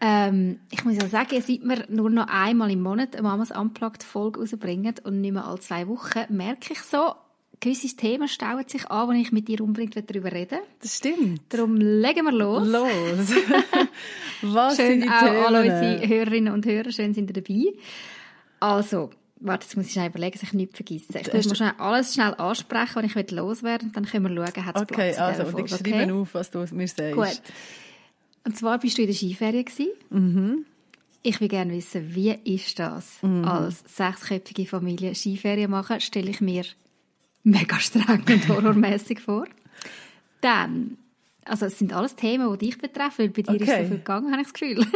Ähm, ich muss ja sagen, seit wir nur noch einmal im Monat eine Mamas Unplugged Folge rausbringen und nicht mehr alle zwei Wochen, merke ich so, gewisse Themen stauen sich an, die ich mit dir unbedingt darüber reden Das stimmt. Darum legen wir los. Los. Was schön sind die auch Themen? alle unsere Hörerinnen und Hörer, schön sind ihr dabei. Also, warte, jetzt muss ich schnell überlegen, dass ich nichts vergesse. Ich muss schnell alles schnell ansprechen, was ich loswerden will, dann können wir schauen, hat es Okay, Platz in also, und ich schreibe okay? auf, was du mir sagst. Gut. Und zwar bist du in der Skiferie gewesen. Mhm. Ich will gerne wissen, wie ist das, als sechsköpfige Familie Skiferien machen? Stelle ich mir mega streng und horrormäßig vor. Dann, also es sind alles Themen, die dich betreffen, weil bei dir ist Okay. so viel gegangen, habe ich das Gefühl.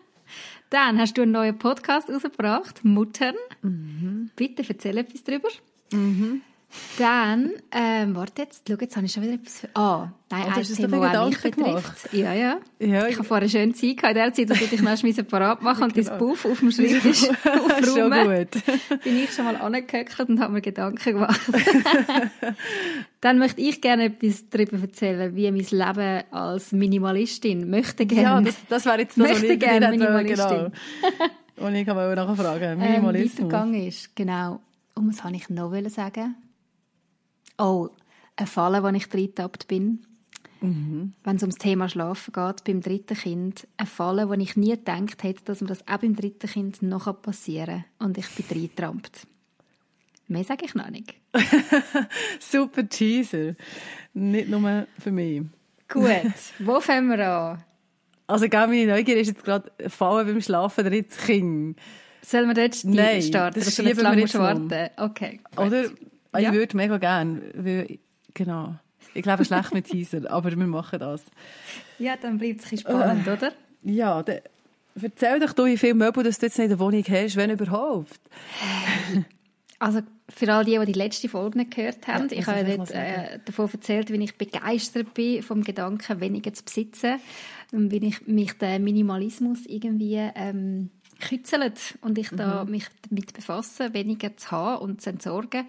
Dann hast du einen neuen Podcast rausgebracht, Muttern. Bitte erzähl etwas darüber. Dann, ähm, warte jetzt, schau, jetzt habe ich schon wieder etwas... Für, ah, nein, Oh, du ein Thema, das mich betrifft. Ja, ja. Ja, Ich habe vorher eine schöne Zeit gehabt in der Zeit, dass ich dich noch parat machen und dein Genau. Buff auf dem Schreibtisch Schon aufräumen. gut. Bin ich schon mal angehöckelt und habe mir Gedanken gemacht. Dann möchte ich gerne etwas darüber erzählen, wie mein Leben als Minimalistin möchte Ja, gerne. das, das wäre jetzt das, was Möchte ich gerne Minimalistin. Genau. Und ich kann mal nachfragen. ähm, Minimalismus. weitergegangen ist. Genau. Und was wollte ich noch sagen? Oh, eine Falle, wo ich reingetappt bin. Mhm. Wenn es ums Thema Schlafen geht, beim dritten Kind. Eine Falle, wo ich nie gedacht hätte, dass mir das auch beim dritten Kind noch passieren kann. Und ich bin reingetrampt. Mehr sage ich noch nicht. Super Teaser. Nicht nur für mich. Gut, wo fangen wir an? Also, gell, meine Neugier ist jetzt gerade Fallen beim Schlafen, jetzt Kind. Sollen wir dort Nein, starten? das du nicht schieben wir lange jetzt warten Okay. gut. Oder? Ich Ja. würde mega gerne. Weil, genau. Ich glaube schlecht mit Teaser, aber wir machen das. Ja, dann bleibt es spannend, Äh. oder? Ja, dann erzähl doch du, wie viele Möbel dass du jetzt nicht in der Wohnung hast, wenn überhaupt. Also für all die, die die letzte Folge nicht gehört haben, Ja, ich muss habe ja äh, davon erzählt, wie ich begeistert bin vom Gedanken, weniger zu besitzen und wie ich mich den Minimalismus irgendwie ähm, kützelt und ich da Mhm. mich damit befasse, weniger zu haben und zu entsorgen.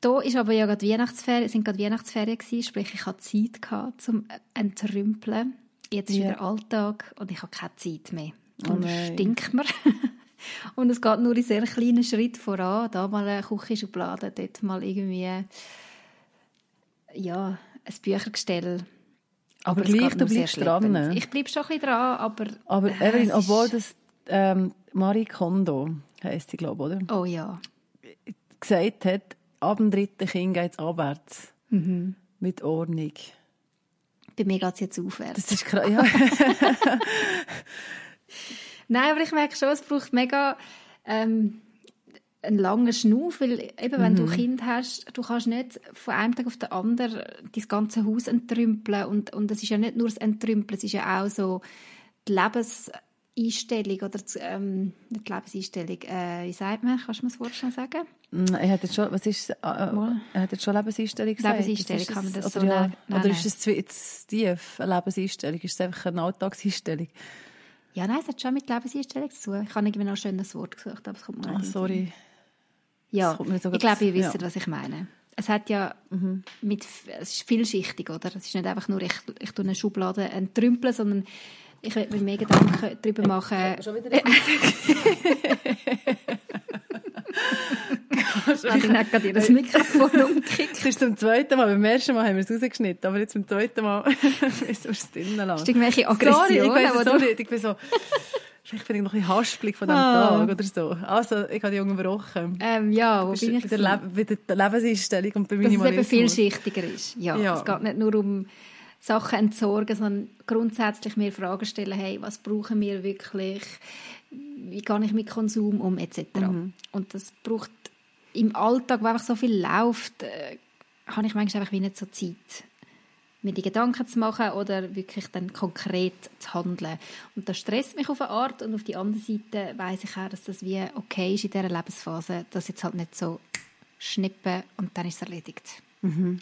Da ist aber ja gerade Weihnachtsferien, sind gerade Weihnachtsferien gewesen, sprich ich hatte Zeit gehabt zum Entrümpeln. Jetzt ist Ja. wieder Alltag und ich habe keine Zeit mehr. Oh Und es nein. stinkt mir. und es geht nur in sehr kleinen Schritten voran. Da mal eine Küchenschublade, dort mal irgendwie ja, ein Büchergestell. Aber es gleich, du bleibst dran, ne? Ich bleibe schon ein bisschen dran, aber... Aber äh, Evelyn, obwohl das ähm, Marie Kondo, heisst sie, glaube ich, oder? Oh ja. Gesagt hat, ab dem dritten Kind geht es abwärts. Mhm. Mit Ordnung. Bei mir geht es jetzt aufwärts. Das ist krass. Ja. Nein, aber ich merke schon, es braucht mega ähm, einen langen Schnuff, weil eben, wenn du Mhm. Kind hast, du kannst nicht von einem Tag auf den anderen dein ganze Haus entrümpeln und, und es ist ja nicht nur das Entrümpeln, es ist ja auch so die Lebenseinstellung oder das, ähm, nicht die Lebenseinstellung, äh, wie sagt man, kannst du mir das Wort schnell sagen? Er hat jetzt schon, was ist, äh, Mal. er hat jetzt schon Lebenseinstellung gesagt. Lebenseinstellung, kann man das oder so ja, nennen? Oder nein. ist es zu, zu tief, eine Lebenseinstellung? Ist es einfach eine Alltagseinstellung? Ja, nein, es hat schon mit Lebenseinstellung zu tun. Ich habe irgendwie noch ein schönes Wort gesucht, aber es kommt mir Ah, nicht Sinn. sorry. Ja, ich glaube, ihr wisst, ja. Mhm. was ich meine. Es hat ja mit, es ist vielschichtig, oder? Es ist nicht einfach nur, ich, ich tue eine Schublade entrümpeln, sondern ich will mir mehr Gedanken darüber machen. Schon wieder Nadine hat gerade ihr Mikrofon umgekickt. Das ist zum zweiten Mal. Beim ersten Mal haben wir es rausgeschnitten, aber jetzt zum zweiten Mal müssen wir es drinnen lassen. Du irgendwelche Sorry, ich Aggressionen, die es nicht. Ich bin so... Vielleicht bin ich noch ein bisschen haspelig von diesem Ah. Tag oder so. Also, ich habe die unterbrochen. Ähm, ja, wo bin ich? bei der? Le bei der Lebenseinstellung und beim Dass es eben Minimalismus. vielschichtiger ist. Ja, Ja. Es geht nicht nur um Sachen entsorgen, sondern grundsätzlich mir Fragen stellen, hey, was brauchen wir wirklich? Wie gehe ich mit Konsum um, etc. Mhm. Und das braucht im Alltag, wo einfach so viel läuft, äh, habe ich manchmal einfach wie nicht so Zeit. mir die Gedanken zu machen oder wirklich dann konkret zu handeln. Und das stresst mich auf eine Art und auf die andere Seite weiß ich auch, dass das wie okay ist in dieser Lebensphase, dass jetzt halt nicht so schnippen und dann ist es erledigt. Mhm.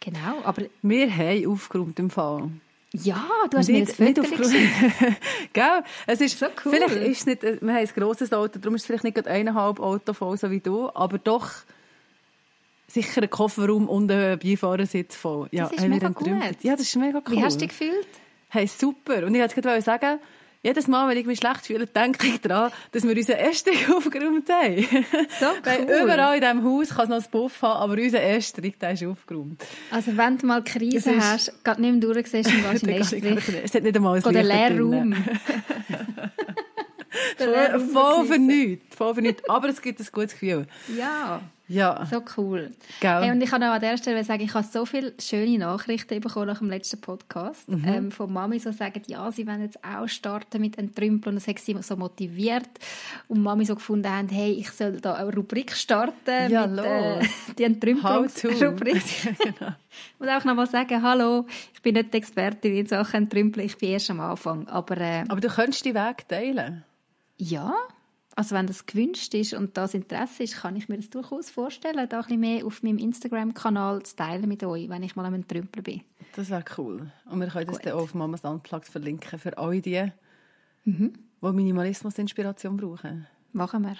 Genau, aber Wir haben aufgeräumt im Fall. Ja, du hast mir das nicht Foto. Gell? Es ist, So cool. Vielleicht ist es nicht, wir haben ein grosses Auto, darum ist es vielleicht nicht gerade eineinhalb Auto voll, so wie du, aber doch sicher ein Kofferraum und ein Beifahrersitz voll. Ja, Das ist mega gut. Ja, das ist mega cool. Wie hast du dich gefühlt? Hey, super. Und ich wollte gerade sagen, jedes Mal, wenn ich mich schlecht fühle, denke ich daran, dass wir unseren Esstisch aufgeräumt haben. So Weil cool. überall in diesem Haus kann es noch einen Puff haben, aber unser Esstisch, der ist aufgeräumt. Also wenn du mal Krise ist- hast, geht nicht mehr den Da kann ich- Estrich. Es hat nicht einmal ein Oder Voll, Leerraum voll der für nichts. Voll für nichts. Aber es gibt ein gutes Gefühl. Ja, Ja. so cool. Hey, und ich kann auch an dieser Stelle sagen, ich habe so viele schöne Nachrichten bekommen nach dem letzten Podcast Mhm. ähm, von Mami, so sagen, ja, sie wollen jetzt auch starten mit Entrümpeln und das hat sie so motiviert und Mami so gefunden haben, hey, ich soll da eine Rubrik starten Ja, mit äh, die Entrümpelungsrubrik. genau. Und auch noch mal sagen, hallo, ich bin nicht die Expertin in Sachen Entrümpeln, ich bin erst am Anfang, aber äh, Aber du könntest die Weg teilen. ja, also wenn das gewünscht ist und das Interesse ist, kann ich mir das durchaus vorstellen, da ein bisschen mehr auf meinem Instagram-Kanal zu teilen mit euch, wenn ich mal am Entrümpeln bin. Das wäre cool. Und wir können das dann auch auf Mamas Unplugged verlinken für alle die, Mhm. die Minimalismus-Inspiration brauchen. Machen wir.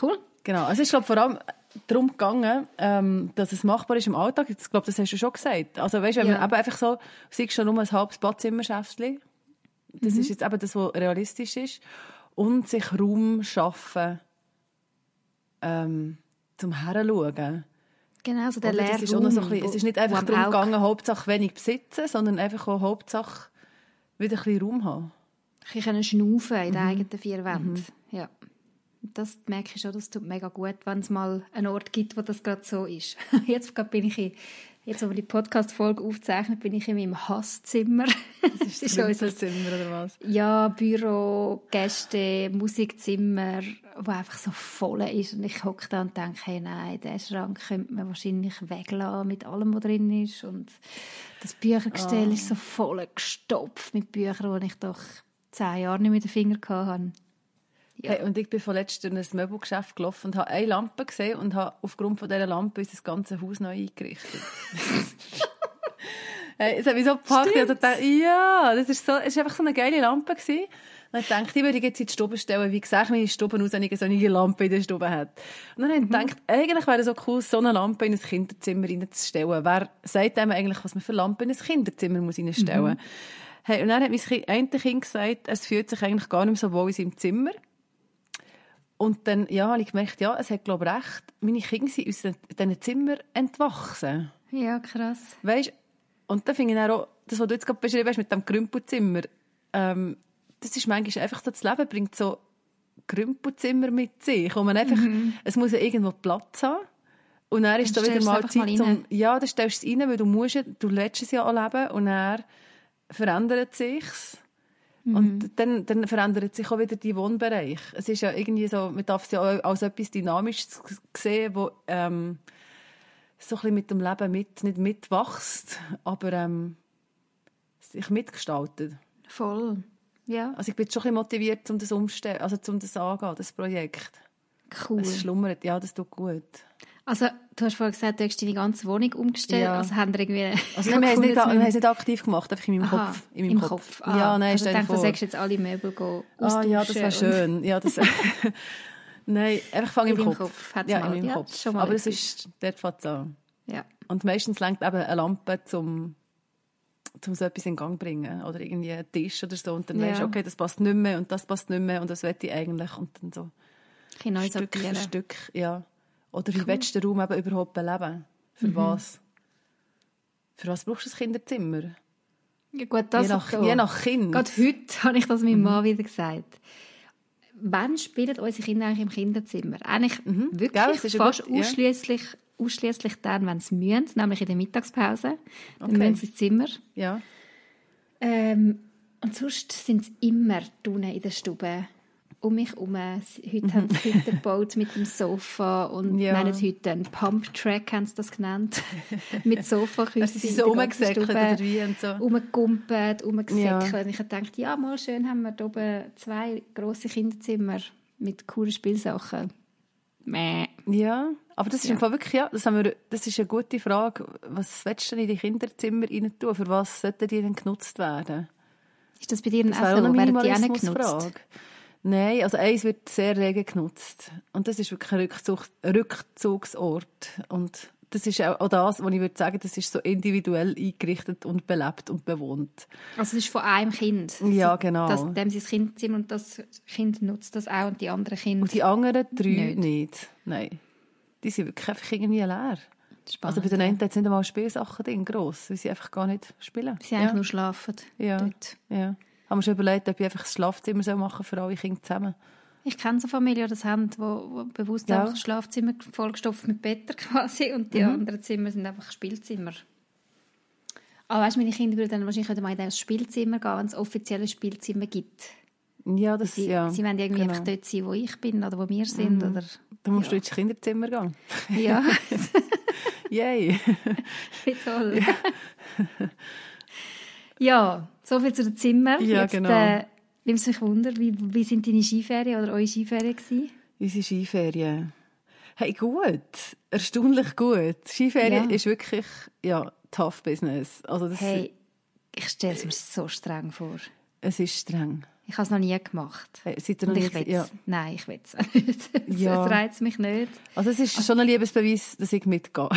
Cool. Genau. Es ist glaube vor allem darum gegangen, ähm, dass es machbar ist im Alltag. Ich glaube, das hast du schon gesagt. Also weißt, wenn Ja. man eben einfach so, siehst schon nur ein halbes Badzimmerschäftchen. Das Mhm. ist jetzt eben das, was realistisch ist. Und sich Raum schaffen, ähm, zum Herschauen. Genau, so der Oder? ist so ein bisschen, wo- es ist nicht einfach darum gegangen, Hauptsache wenig besitzen, sondern einfach auch Hauptsache wieder ein bisschen Raum haben. ein bisschen schnaufen in den Mhm. eigenen vier Wänden. Ja. Und Das merke ich schon, das tut mega gut, wenn es mal einen Ort gibt, wo das gerade so ist. Jetzt gerade bin ich in, jetzt, wo wir die Podcast-Folge aufzeichnen, bin ich in meinem Hasszimmer. Das ist unser Zimmer oder was? ja, Büro, Gäste, Musikzimmer, wo einfach so voll ist. Und ich hocke da und denke, hey, nein, den Schrank könnte man wahrscheinlich weglassen mit allem, was drin ist. Und das Büchergestell ist so voll gestopft mit Büchern, die ich doch zehn Jahre nicht in den Finger hatte. Ja. Hey, und ich bin vorletzt in ein Möbelgeschäft gelaufen und habe eine Lampe gesehen und habe aufgrund von dieser Lampe unser ganzes Haus neu eingerichtet. hey, es hat mich so gepackt. Also, dachte, ja, das ist, so, es ist einfach so eine geile Lampe. Gewesen. Und ich dachte, ich würde jetzt in die Stube stellen. Wie gesagt, meine Stube aus, wenn ich so eine Lampe in der Stube hat. Und dann habe ich gedacht, eigentlich wäre es so cool, so eine Lampe in ein Kinderzimmer reinzustellen. Wer sagt einem eigentlich, was man für Lampe in ein Kinderzimmer muss reinstellen muss? Hey, und dann hat mein Kind, ein Kind gesagt, es fühlt sich eigentlich gar nicht so wohl in seinem Zimmer. Und dann ja, habe ich gemerkt, ja, es hat, glaube ich, recht. Meine Kinder sind aus diesen Zimmern entwachsen. Ja, krass. Weißt Und dann finde ich auch, das, was du jetzt gerade beschrieben hast mit dem Krümpelzimmer, ähm, das ist manchmal einfach so, das Leben bringt so Krümpelzimmer mit sich. Und man einfach, es muss ja irgendwo Platz haben. Und dann ist Dann so wieder mal Zeit, mal zum, ja, dann stellst du es rein, weil du musst, du lässt es ja auch leben und dann verändert sich's. Mhm. Und dann, dann verändert sich auch wieder die Wohnbereich. Es ist ja irgendwie so, man darf es ja auch als etwas Dynamisches sehen, wo ähm, so ein bisschen mit dem Leben mit, nicht mitwächst, aber ähm, sich mitgestaltet. Voll. Ja, Also ich bin schon ein bisschen motiviert, um das umstellen, also um das angehen, das Projekt. cool. Es schlummert, ja, das tut gut. Also, du hast vorhin gesagt, du hast deine ganze Wohnung umgestellt. Ja. Also haben wir irgendwie... Also nein, wir haben es nicht, wir nicht aktiv gemacht, einfach in meinem Aha, Kopf. In meinem im Kopf. Kopf. Ah, Ja, nein, also ich denke, du sagst jetzt alle Möbel go Ah ja, das wäre schön. Ja, das, nein, einfach fang im Kopf. Kopf ja, mal. in meinem Ja, Kopf. schon mal Aber es ist, dort fängt es an. Ja. Und meistens lenkt eben eine Lampe zum, zum so etwas in Gang bringen. Oder irgendwie ein Tisch oder so. Und dann Ja. weisst du, okay, das passt nicht mehr und das passt nicht mehr und das will ich eigentlich. Und dann so Stück für sortieren. Stück, ja. Oder wie willst du den Raum eben überhaupt beleben? Für Mhm. was? Für was brauchst du ein Kinderzimmer? Ja, gut, das je, nach, so. je nach Kind. Gerade heute habe ich das meinem Mhm. Mann wieder gesagt. Wann spielen unsere Kinder eigentlich im Kinderzimmer? Eigentlich Gell, wirklich ja fast gut, ja. ausschließlich ausschließlich dann, wenn sie mühen, nämlich in der Mittagspause. Dann Okay. müssen sie ins Zimmer. Ja. Ähm, und sonst sind sie immer unten in der Stube um mich herum. Heute haben sie Hütte gebaut mit dem Sofa und Ja. ja. nennen heute einen Pump-Track, haben sie das genannt. mit Sofaküssen. Also sie so rumgesäckelt oder wie und so. Rumgegumpelt, rumgesäckelt. Und ich dachte, ja, mal schön haben wir da oben zwei grosse Kinderzimmer mit coolen Spielsachen. Mäh. Ja, aber das ist Ja. im Fall wirklich, ja, das, haben wir, das ist eine gute Frage. Was willst du denn in die Kinderzimmer rein tun? Für was sollten die denn genutzt werden? Ist das bei dir Das wäre auch so? eine Werden die auch nicht genutzt? Nein, also eins wird sehr rege genutzt. Und das ist wirklich ein Rückzug, Rückzugsort. Und das ist auch, auch das, was ich würde sagen, das ist so individuell eingerichtet und belebt und bewohnt. Also es ist von einem Kind. Ja, genau. Das, dem sie das Kinderzimmer und das Kind nutzt das auch und die anderen Kinder. Und die anderen drei Nicht. nicht. Nein. Die sind wirklich einfach irgendwie leer. Spannend, Also bei den hat es nicht einmal Spielsachen drin, gross, weil sie einfach gar nicht spielen. Sie ja. nur schlafen. Ja. Dort. ja. Haben wir schon überlegt, ob ich einfach das Schlafzimmer machen für alle Kinder zusammen. Ich kenne so Familien, die das haben, wo bewusst Ja. einfach das Schlafzimmer vollgestopft mit Betten quasi und die anderen Zimmer sind einfach Spielzimmer. Aber weißt, du, meine Kinder würden dann wahrscheinlich mal in das Spielzimmer gehen, wenn es offizielle Spielzimmer gibt. Ja, das, Sie, ja. sie wollen irgendwie genau. einfach dort sein, wo ich bin oder wo wir sind. Oder, Da musst du ins Kinderzimmer gehen. ja, Yay! wie toll. ja, so viel zu den Zimmern. Ja, Jetzt, genau. Äh, es mich Wunder, wie, wie sind deine Skiferien oder eure Skiferien gewesen? Unsere Skiferien. Hey, gut. Erstaunlich gut. Skiferien Ja. ist wirklich, ja, tough business. Also das, Hey, ich stelle es mir so streng vor. es ist streng. Ich habe es noch nie gemacht. Hey, seid ihr noch ich nicht- ja. Nein, ich will es nicht. Ja. es reizt mich nicht. Also es ist schon ein Liebesbeweis, dass ich mitgehe.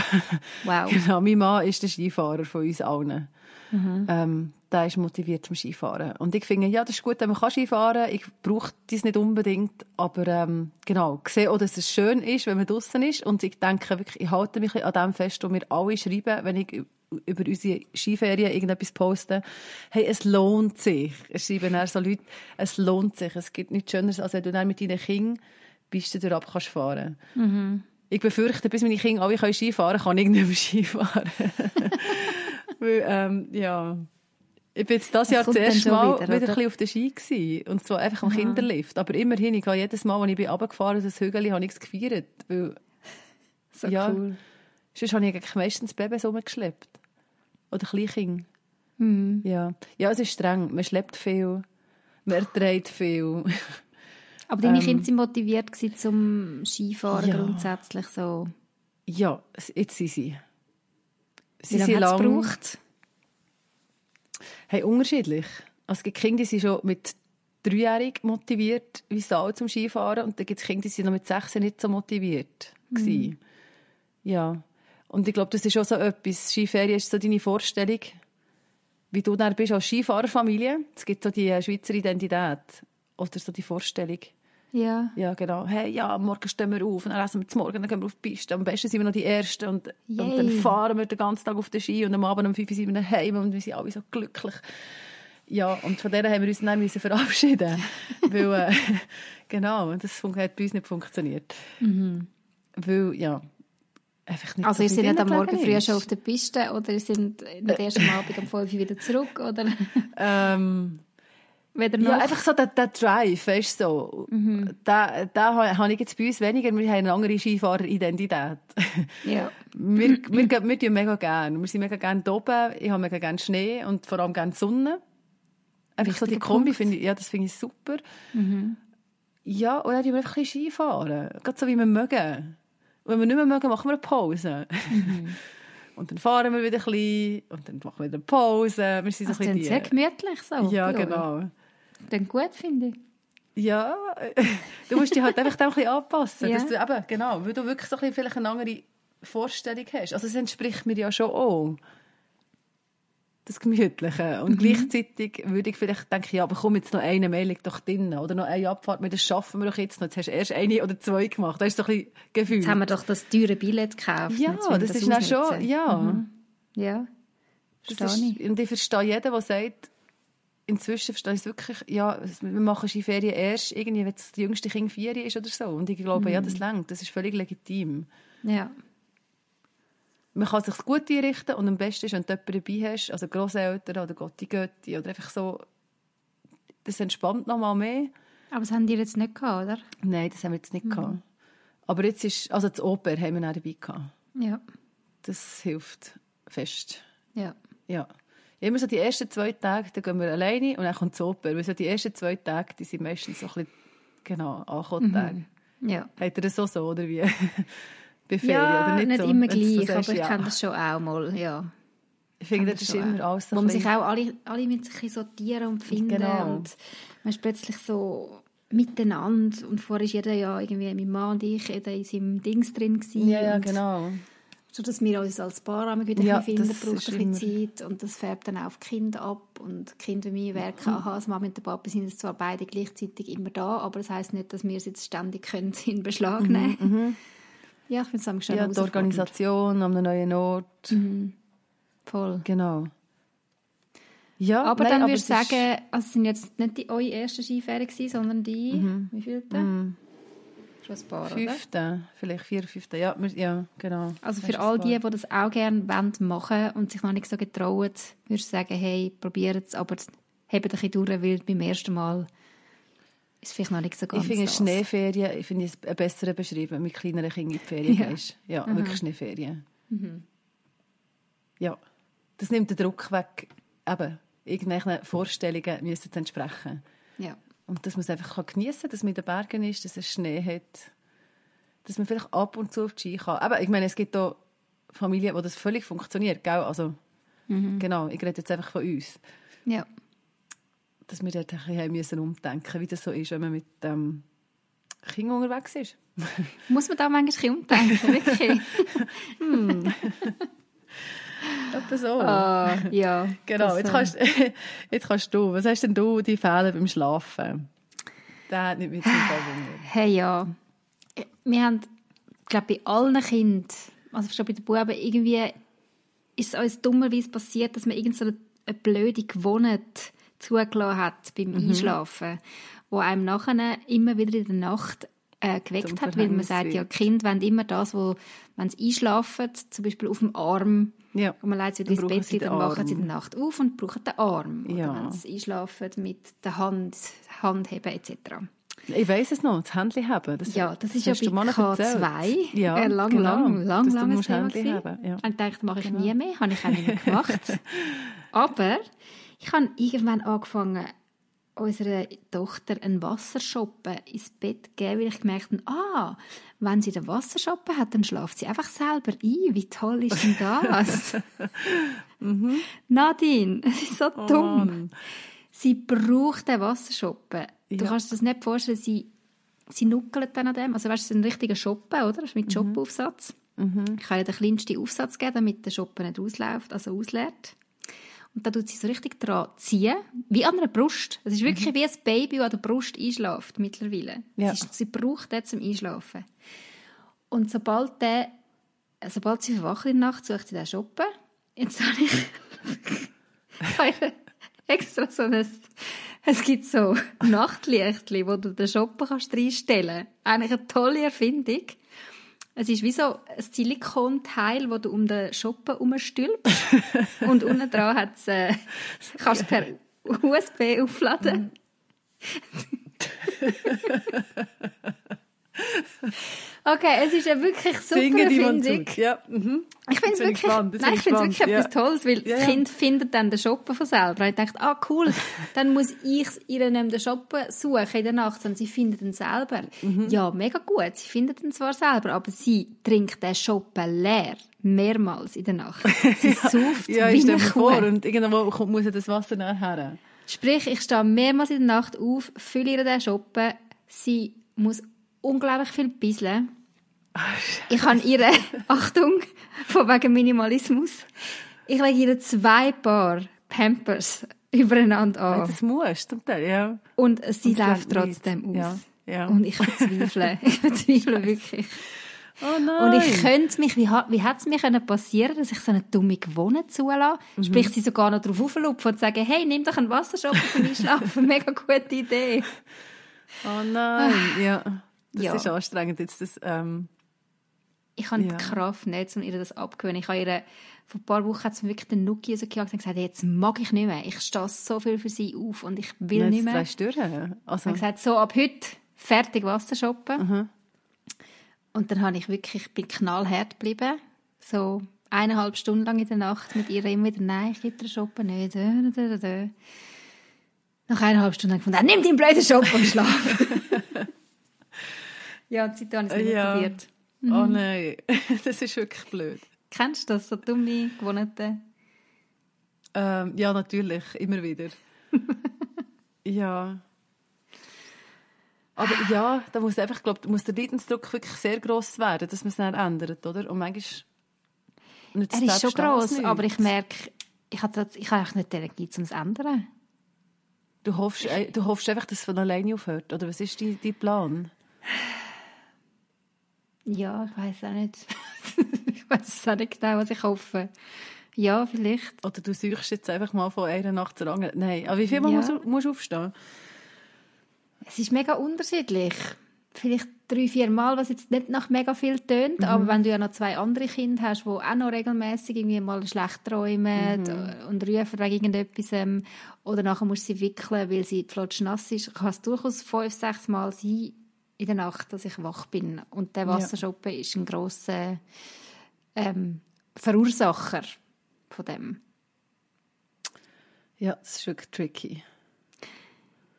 Wow. genau, mein Mann ist der Skifahrer von uns allen. Mhm. Ähm, der ist motiviert zum Skifahren. Und ich finde, ja, das ist gut, wenn man kann Skifahren kann. Ich brauche das nicht unbedingt. Aber ähm, genau, ich sehe auch, dass es schön ist, wenn man draußen ist. Und ich denke wirklich, ich halte mich an dem fest, wo wir alle schreiben, wenn ich über unsere Skiferien irgendetwas poste. Hey, es lohnt sich. Es schreiben dann so Leute, es lohnt sich. Es gibt nichts Schöneres, als wenn du dann mit deinen Kindern Pisten durch ab kannst fahren. Ich befürchte, bis meine Kinder alle Skifahren können, kann ich nicht mehr Skifahren. Weil, ähm, ja, ich bin jetzt Jahr das kommt dann erste Mal wieder, wieder, ein bisschen auf der Ski gewesen. Und zwar einfach am Kinderlift. Aber immerhin, ich gehe jedes Mal, wenn ich bin runtergefahren das Hügel, habe ich es gefeiert. Weil, So ja, cool. sonst habe ich eigentlich meistens Babys rumgeschleppt. Oder Kleinkinder. Mhm. Ja. ja, es ist streng. Man schleppt viel. Man erträgt viel. Aber deine Kinder sind motiviert gewesen zum Skifahren Ähm. Ja. grundsätzlich so. ja, jetzt sind sie. Sie sind lang- gebraucht? Hey, unterschiedlich. Also, es gibt Kinder, die sind schon mit dreijährig motiviert, wie Sau zum Skifahren. Und dann gibt es Kinder, die sind noch mit sechs nicht so motiviert. Mhm. Ja. Und ich glaube, das ist auch so etwas. Skiferien ist so deine Vorstellung, wie du dann bist als Skifahrerfamilie. Es gibt so die Schweizer Identität. Oder so die Vorstellung. Ja. Ja, genau. Hey, ja, Morgen stehen wir auf und dann essen wir zum Morgen, dann gehen wir auf die Piste. Am besten sind wir noch die Ersten und, und dann fahren wir den ganzen Tag auf den Ski und am Abend um 5 Uhr sind wir daheim und wir sind alle so glücklich. Ja, und von der haben wir uns dann müssen verabschieden Weil, äh, genau, das hat bei uns nicht funktioniert. Weil, ja, einfach nicht Also, so ihr seid nicht am Morgen früh schon auf der Piste oder ihr sind nicht erst am Abend um 5 Uhr wieder zurück? Oder Ähm, weder noch? Ja, einfach so der, der Drive, weißt du, so. Da, da ha- habe ich jetzt bei uns weniger, wir haben eine andere Skifahreridentität. ja. wir, wir, gehen- wir tun mega gerne. Wir sind mega gerne da oben. Ich habe mega gerne Schnee und vor allem gerne Sonne. Einfach so die Kombi finde ich, ja, das finde ich super. Ja, und dann tun wir einfach ein bisschen Skifahren. Gerade so wie wir mögen. Und wenn wir nicht mehr mögen, machen wir eine Pause. und dann fahren wir wieder ein bisschen und dann machen wir wieder eine Pause. Wir sind so Also, ein bisschen sehr gemütlich so. Ja, genau. Dann gut, finde ich. Ja, du musst dich halt einfach ein bisschen anpassen. Ja. Dass du, eben, genau, weil du wirklich so ein bisschen vielleicht eine andere Vorstellung hast. Also es entspricht mir ja schon auch. Das Gemütliche. Und gleichzeitig würde ich vielleicht denken, ja, aber komm, jetzt noch eine liegt doch drin. Oder noch eine Abfahrt, das schaffen wir doch jetzt noch. Jetzt hast du erst eine oder zwei gemacht. Das ist so ein bisschen Gefühl. Jetzt haben wir doch das teure Billett gekauft. ja, wir das, ist dann schon, ja. Ja, Das ist, und ich verstehe jeden, der sagt, inzwischen verstehe ich es wirklich, ja, wir machen Skiferien erst irgendwie, wenn das jüngste Kind vier ist oder so. Und ich glaube, ja, Mhm. das längt. Das ist völlig legitim. Ja. Man kann sich gut einrichten und am besten ist, wenn du jemanden dabei hast, also Grosseltern oder Gotti Götti oder einfach so, das entspannt noch mal mehr. Aber das haben die jetzt nicht gehabt, oder? Nein, das haben wir jetzt nicht gehabt. Aber jetzt ist, also das Oper haben wir auch dabei gehabt. Ja. Das hilft fest. Ja. Ja. Immer so die ersten zwei Tage, da gehen wir alleine und dann kommt das Oper. Weil so die ersten zwei Tage, die sind meistens so ein bisschen, genau, Ankommentage. Ja. Habt ihr das auch so, oder wie? Bei Ferien, Ja, oder nicht, nicht, so? immer so gleich, sagst, aber ich ja. kenne das schon auch mal, ja. Ich finde, das das ist immer auch. alles so Wo man sich auch alle, alle mit sich sortieren und finden Genau. und man ist plötzlich so miteinander und vorher ist jeder ja irgendwie, mein Mann und ich, jeder in seinem Dings drin gewesen Ja, ja, genau. So dass wir uns als Paar einmal wieder Ja, finden, braucht ein bisschen Zeit und das färbt dann auch auf die Kinder ab und die Kinder wie Mhm. merken, aha, das Mama und der Papa sind jetzt zwar beide gleichzeitig immer da, aber das heisst nicht, dass wir es jetzt ständig können in Beschlag nehmen Ja, ich finde es schon Mhm, Ja, die Organisation an einem neuen Ort. Voll. Genau. Ja, Aber nein, dann es ist- sagen, also es sind jetzt nicht die eure ersten gewesen, sondern die, Mhm. wie viel Schon ein paar, oder? Fünfte, vielleicht vier, fünfte. Ja, ja genau. Also für all die, die das auch gerne wollen machen und sich noch nicht so getrauen, würdest du sagen, hey, probiert es, aber hebt ein bisschen durch, weil beim ersten Mal ist es vielleicht noch nicht so ganz Ich finde. Schneeferien, ich finde es eine bessere beschrieben, mit kleineren Kindern in die Ferien Ja. Ja, wirklich Schneeferien. Ja, das nimmt den Druck weg, eben, irgendwelchen Vorstellungen müssen entsprechen. Ja. Und dass man es einfach geniessen kann, dass man in den Bergen ist, dass es Schnee hat, dass man vielleicht ab und zu auf die Ski kann. Aber ich meine, es gibt auch Familien, wo das völlig funktioniert, gell? Also, genau, ich rede jetzt einfach von uns. ja. Dass wir dort ein bisschen müssen umdenken wie das so ist, wenn man mit ähm, Kindern unterwegs ist. Muss man da manchmal umdenken, wirklich? Etwa so. ah, ja. Genau, das, jetzt äh, kannst, jetzt kannst du, was hast denn du, die Fehler beim Schlafen? Der hat nicht mit. Hey, ja. Wir haben, glaube bei allen Kindern, also schon bei den Buben, irgendwie ist es uns dummerweise passiert, dass man irgend so eine, blöde Gewohnheit zugelassen hat beim Mhm. Einschlafen, wo einem nachher immer wieder in der Nacht äh, geweckt hat, weil man sagt, ja, Kinder wollen immer das, wo, wenn sie einschlafen, zum Beispiel auf dem Arm, Ja. und man legt sie ins Bett, den dann machen sie der Nacht auf und brauchen den Arm. Ja. Oder wenn sie einschlafen, mit der Hand, Handheben etc. Ich weiss es noch, das Händchen haben. Das, Ja, das ist ja bei mal noch erzählt. K2 Ja, ein lang, genau, lang, lang, dass du langes Thema haben, ja. Und dachte, mache ich nie mehr, habe ich auch nicht mehr gemacht. Aber ich habe irgendwann angefangen, unserer Tochter einen Wasserschoppen ins Bett zu geben, weil ich gemerkt habe, ah, wenn sie den Wasserschoppen hat, dann schlaft sie einfach selber ein. Wie toll ist denn das? Nadine, es ist so dumm. Mann. Sie braucht den Wasserschoppen. Du Ja. kannst dir das nicht vorstellen, sie, sie nuckelt dann an dem. Also weißt du, es ist ein richtiger Schoppen, oder? Ist Mhm. mit Schoppenaufsatz. Ich kann ihr den kleinsten Aufsatz geben, damit der Schoppen nicht ausläuft, also ausleert. Und da tut sie so richtig dran ziehen, wie an einer Brust. Es ist wirklich wie ein Baby, das an der Brust einschläft mittlerweile. Mhm. Ja. Sie, sie braucht den zum Einschlafen. Und sobald, der, sobald sie verwacht in der Nacht, sucht sie den Schoppen. Jetzt habe ich, extra so ein, es gibt so Nachtlichtchen, wo du den Shoppen kannst reinstellen kannst. Eigentlich eine tolle Erfindung. Es ist wie so ein Silikonteil, das du um den Shoppen herumstülpst. Und unten dran äh, kannst du per USB aufladen. okay, es ist ja wirklich super Erfindung. tut. Ja. Mhm. Ich finde es ich wirklich, jetzt nein, ich find's wirklich gespannt, etwas Tolles, weil Ja, das ja. Kind findet dann den Shoppen von selber. Ich dachte, ah cool, dann muss ich ihr nicht den Shoppen suchen in der Nacht, sondern sie findet ihn selber. Mhm. Ja, mega gut, sie findet ihn zwar selber, aber sie trinkt den Shoppen leer, mehrmals in der Nacht. Sie sauft Ja, wie ich eine Kuh. vor, und irgendwo kommt, muss ja das Wasser nachher. Sprich, ich stehe mehrmals in der Nacht auf, fülle ihr den Shoppen, sie muss unglaublich viel bisseln. Ich habe ihre, Achtung, von wegen Minimalismus, ich lege ihr zwei Paar Pampers übereinander an. Das musst du ja. Und sie Und läuft trotzdem nicht. aus. Ja, ja. Und ich bezweifle, ich bezweifle wirklich. Oh nein. Und ich könnte mich, wie, wie hat es mir können passieren, dass ich so eine dumme Gewohnheit zulasse? Mhm. Sprich, sie sogar noch drauf auflupfen und sagen, hey, nimm doch einen Wasserschoppen zum Einschlafen. Mega gute Idee. Oh nein, ja. Das Ja. ist anstrengend jetzt. Das, ähm, Ich habe Ja. die Kraft nicht, um ihr das abgewöhnen. Ich habe ihr vor ein paar Wochen hat es mir wirklich den Nuki rausgejagt und gesagt, jetzt mag ich nicht mehr. Ich stehe so viel für sie auf und ich will Jetzt nicht mehr. du durch. Also, Ich gesagt, so ab heute fertig Wasser shoppen. Mhm. Und dann habe ich wirklich, ich bin knallhart geblieben. So eineinhalb Stunden lang in der Nacht mit ihr immer wieder, nein, ich gebe dir shoppen nicht. Nach eineinhalb Stunden habe ich gefunden, nimm deinen blöden Shop und schlaf. Ja, und seitdem habe ich es nicht Ja. probiert. oh nein, das ist wirklich blöd. Kennst du das, so dumme Gewohnheiten? Ähm, ja, natürlich, immer wieder. ja. Aber ja, da muss einfach, glaub, muss der Leidensdruck wirklich sehr gross werden, dass man es dann ändert, oder? Und manchmal nützt Er es ist schon gross, aber ich merke, ich habe, ich eigentlich nicht die Energie, um es zu ändern. Du hoffst, äh, du hoffst einfach, dass es von alleine aufhört, oder was ist dein, dein Plan? Ja, ich weiß auch nicht. ich weiß auch nicht genau, was ich hoffe. Ja, vielleicht. Oder du suchst jetzt einfach mal von einer Nacht zur anderen. Nein, aber wie viel Ja. musst, du, musst du aufstehen? Es ist mega unterschiedlich. Vielleicht drei, vier Mal, was jetzt nicht nach mega viel tönt, aber wenn du ja noch zwei andere Kinder hast, die auch noch regelmäßig irgendwie mal schlecht träumen und rufen wegen irgendetwas ähm, oder nachher musst du sie wickeln, weil sie flotsch nass ist, kann es durchaus fünf, sechs Mal sein in der Nacht, dass ich wach bin. Und der Wasserschuppen ist ein grosser ähm, Verursacher von dem. Ja, das ist wirklich tricky.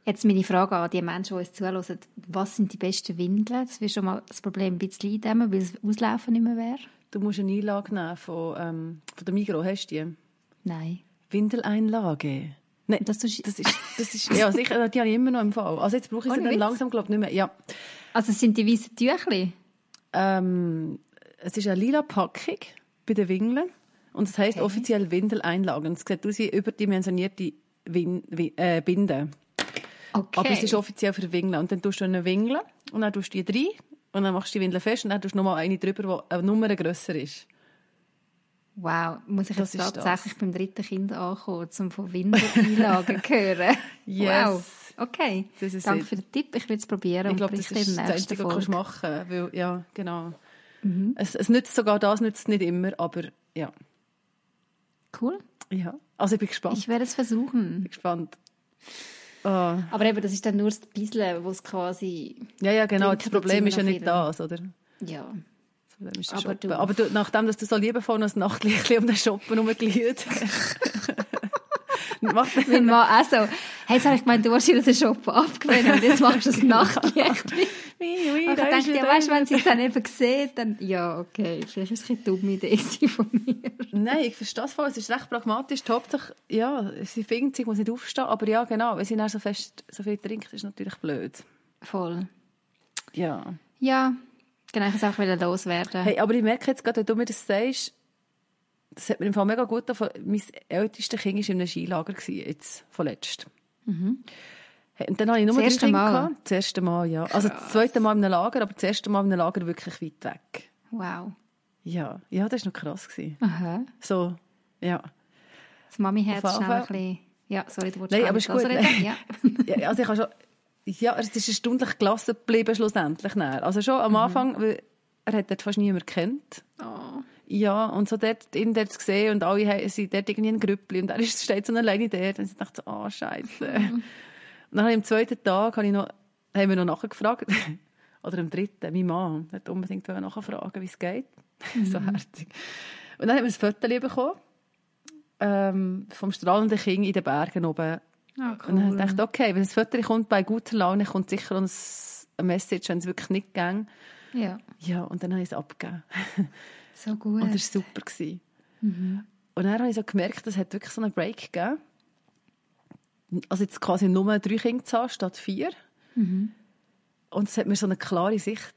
Jetzt meine Frage an die Menschen, die uns zuhören. Was sind die besten Windeln? Das wäre schon mal das Problem ein bisschen eindämmen, weil das Auslaufen nicht mehr wäre. Du musst eine Einlage nehmen von, ähm, von der Migros, hast du die? Nein. Windeleinlage. Nein, Das tust- das ist, das ist, ja, sicher, die habe ich immer noch im Fall. Also jetzt brauche ich sie dann Witz? langsam, glaube ich, nicht mehr. Ja. Also sind die weißen Tüchli? Ähm, es ist eine lila Packung bei den Windeln. Und es heisst offiziell Windeleinlage. Und es sieht aus wie überdimensionierte Win Wi- äh, Binden. Okay. Aber es ist offiziell für Windeln. Und dann tust du eine Windel und dann tust du die rein und dann machst du die Windel fest und dann tust du nochmal eine drüber, die eine Nummer grösser ist. Wow, muss ich Das jetzt ist tatsächlich beim dritten Kind ankommen, um von Windeleinlagen zu hören? Yes. Wow. Okay. Das ist Danke it. für den Tipp. Ich will es probieren Ich und glaube, das berichte ist in das der nächsten Einzige, was du machen kannst. Ja, genau. Mhm. Es, es nützt sogar das, nützt nicht immer, aber ja. Cool. ja. Also ich bin gespannt. Ich werde es versuchen. bin gespannt. Oh. Aber eben, das ist dann nur das Bisschen, wo es quasi... Ja, ja, genau. Das Problem ist ja nicht das, oder? Ja. Aber Shoppen. du- Aber du, nachdem dass du so liebevoll noch das Nachtlicht um den Shoppen macht Mein Mann auch so, hey, jetzt habe ich gemeint, du hast dir den Shop abgewöhnt und jetzt machst du das Nachtlicht. Ui, ui, ich dachte, ja, weißt, wenn sie es dann eben sehen, dann, ja, okay, vielleicht ist es eine dumme Idee von mir. Nein, ich verstehe das voll. Es ist recht pragmatisch. Hauptsache, ja, sie findet sich, muss nicht aufstehen. Aber ja, genau, wenn sie dann so fest so viel trinkt, ist natürlich blöd. Voll. Ja. Ja, genau, ich muss auch wieder loswerden. Hey, aber ich merke jetzt gerade, wenn du mir das sagst, das hat mir im Fall mega gut getan. Mein ältestes Kind war in einem Skilager, jetzt, vorletzt. Hey, und dann habe ich nur Das erste Mal? gehabt. Das erste Mal, ja. Also das zweite Mal in einem Lager, aber das erste Mal in einem Lager wirklich weit weg. Wow. Ja, ja das war noch krass. Gewesen. Aha. So, ja. Das Mami-Herz auch ein bisschen... Ja, sorry, du wolltest Nein, aber ist gut. Ja. ja, also ich habe schon, ja, es ist stündlich gelassen geblieben schlussendlich. Dann. Also schon am Anfang, weil er hat dort fast niemand kennt. Oh. Ja, und so dort, ihn dort zu sehen und alle sind dort irgendwie ein Grüppli und er ist, steht so alleine dort und ich dachte so, oh, Scheiße. Und dann am zweiten Tag, habe ich noch, haben wir noch nachgefragt, oder am dritten, mein Mann hat unbedingt nachfragen, wie es geht. so herzig. Und dann haben wir ein Foto bekommen, ähm, vom strahlenden Kind in den Bergen oben Ah, und dann cool. habe ich gedacht, okay, wenn das Foto kommt bei guter Laune, kommt sicher ein, eine Message, wenn es wirklich nicht ging. Ja, Ja, und dann habe ich es abgegeben. so gut. Und das war super. gewesen. Und dann habe ich so gemerkt, es hat wirklich so einen Break gegeben. Also jetzt quasi nur drei Kinder zu haben, statt vier. Und es hat mir so eine klare Sicht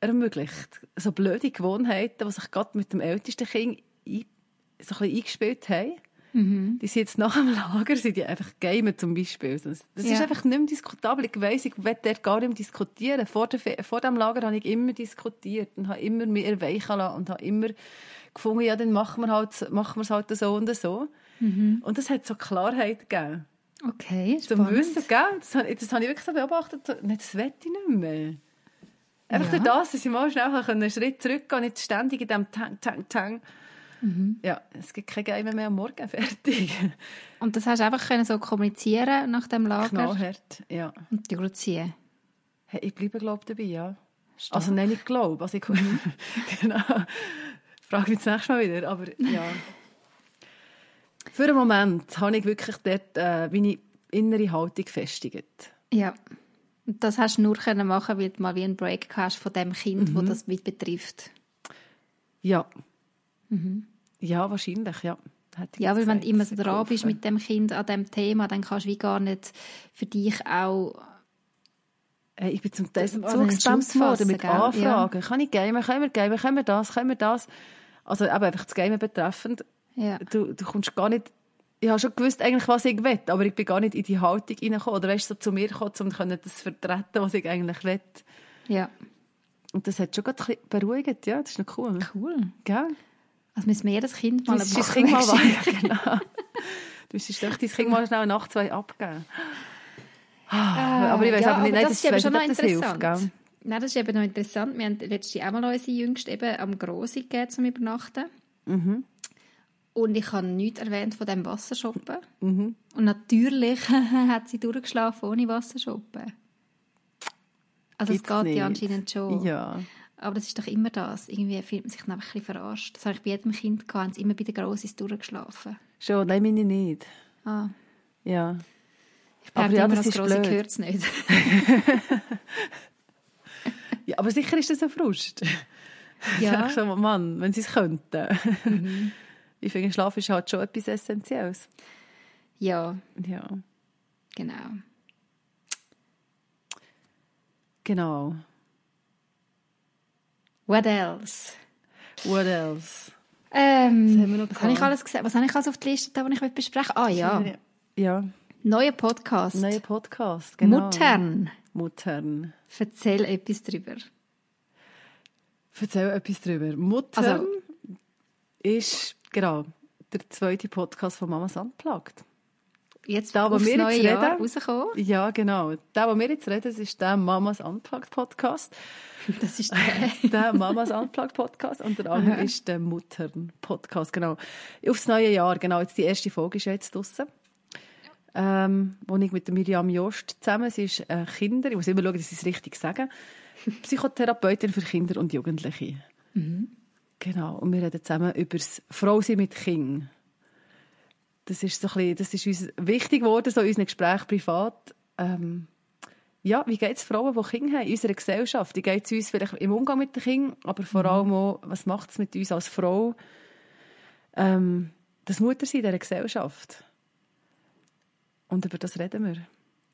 ermöglicht. So blöde Gewohnheiten, die sich gerade mit dem ältesten Kind so ein bisschen eingespielt haben. Die sind jetzt nach dem Lager sind die einfach gamen zum Beispiel. Das, das ist Ja. einfach nicht mehr diskutabel. Ich weiss, ich will dort gar nicht mehr diskutieren. Vor, der, vor dem Lager habe ich immer diskutiert und habe immer mehr erweichen lassen und habe immer gefunden, ja, dann machen wir halt, machen wir es halt so und so. Und das hat so Klarheit gegeben. Okay, Zum spannend. Wissen, gell? Das, habe ich- das habe ich wirklich so beobachtet. Nein, das will ich nicht mehr. Einfach Ja. durch das, dass ich mal schnell einen Schritt zurückgehen kann, nicht ständig in diesem Tang, Tang, Tang. Mhm. Ja, es gibt keine Geheime mehr am Morgen, fertig. Und das hast du einfach können so kommunizieren nach dem Lager? Knallhart, ja. Und durchziehen? Hey, ich bleibe, glaube dabei, ja. Stark. Also nein, ich glaube. Also ich, genau. Frage mich das nächste Mal wieder, aber ja. Für einen Moment habe ich wirklich dort äh, meine innere Haltung gefestigt. Ja. Und das hast du nur können machen, weil du mal wie einen Break hast von dem Kind, mhm. wo das mit betrifft. Ja. Mhm. Ja, wahrscheinlich, ja. Ja, weil wenn du immer so dran bist mit dem Kind an dem Thema, dann kannst du wie gar nicht für dich auch Hey, ich bin zum Teil zugespammt worden mit Anfragen. Ja. Kann ich gamen? Können wir gamen? Können wir das? Können wir das? Also eben einfach das Gamen betreffend. Ja. Du, du kommst gar nicht... Ich habe schon gewusst, eigentlich, was ich will, aber ich bin gar nicht in die Haltung reingekommen. Oder weißt, so zu mir gekommen, um das vertreten, was ich eigentlich will. Ja. Und das hat schon gerade beruhigt. Ja, das ist noch cool. Cool. Gell? Also müssen wir jedes Kind mal ein Kind mal weiter, genau. Du müsstest doch dein Kind mal schnell Nacht zwei abgeben. Äh, aber ich weiß ja, aber nicht, aber das, das ist schon noch interessant. Hilft, Nein, das ist eben noch interessant. Wir haben letztes Jahr auch mal unsere Jüngste eben am Grossi gegeben zum Übernachten. Mhm. Und ich habe nichts erwähnt von dem Wassershoppen. Mhm. Und natürlich hat sie durchgeschlafen ohne Wassershoppen. Also Gibt's es geht nicht. ja anscheinend schon. Ja. Aber das ist doch immer das. Irgendwie fühlt man sich dann einfach ein bisschen verarscht. Das habe ich bei jedem Kind gehabt. Haben sie immer bei den Grossis durchgeschlafen. Schon, nein, meine nicht. Ah. Ja. Ich aber ja, das ist Grosse gehört es nicht. ja, aber sicher ist das ein Frust. Ja. Ich so, Mann, wenn sie es könnten. Mhm. Ich finde, Schlaf ist halt schon etwas Essentielles. Ja. Ja. Genau. Genau. What else? What else? Ähm, was, was habe ich alles gesagt? Was habe ich alles auf die Liste, die ich besprechen Ah ja. Ja. Neuer Podcast. Neuer Podcast, genau. Muttern. Muttern. Erzähl etwas drüber. Erzähl etwas drüber. Muttern also, ist, genau, der zweite Podcast von Mama Unplugged. Jetzt da, wo wir jetzt reden, Jahr rausgekommen? Ja, genau. Der, wo wir jetzt reden, das ist der Mamas Unplugged Podcast. Das ist der. der Mamas Unplugged Podcast und der andere ist der Muttern Podcast, genau. Aufs neue Jahr, genau. Jetzt die erste Folge ist jetzt draussen ähm, wo ich mit Miriam Jost zusammen, sie ist äh, Kinder, ich muss immer schauen, dass ich es richtig sage, Psychotherapeutin für Kinder und Jugendliche. Mhm. Genau, und wir reden zusammen über das Frausein mit Kindern. Das ist, so ein bisschen, das ist uns wichtig geworden, so in unseren Gesprächen privat. Ähm, ja, wie geht es Frauen, die Kinder haben in unserer Gesellschaft? Wie geht es uns vielleicht im Umgang mit den Kindern, aber vor mhm. allem auch, was macht es mit uns als Frau, ähm, das Muttersein in dieser Gesellschaft? Und über das reden wir.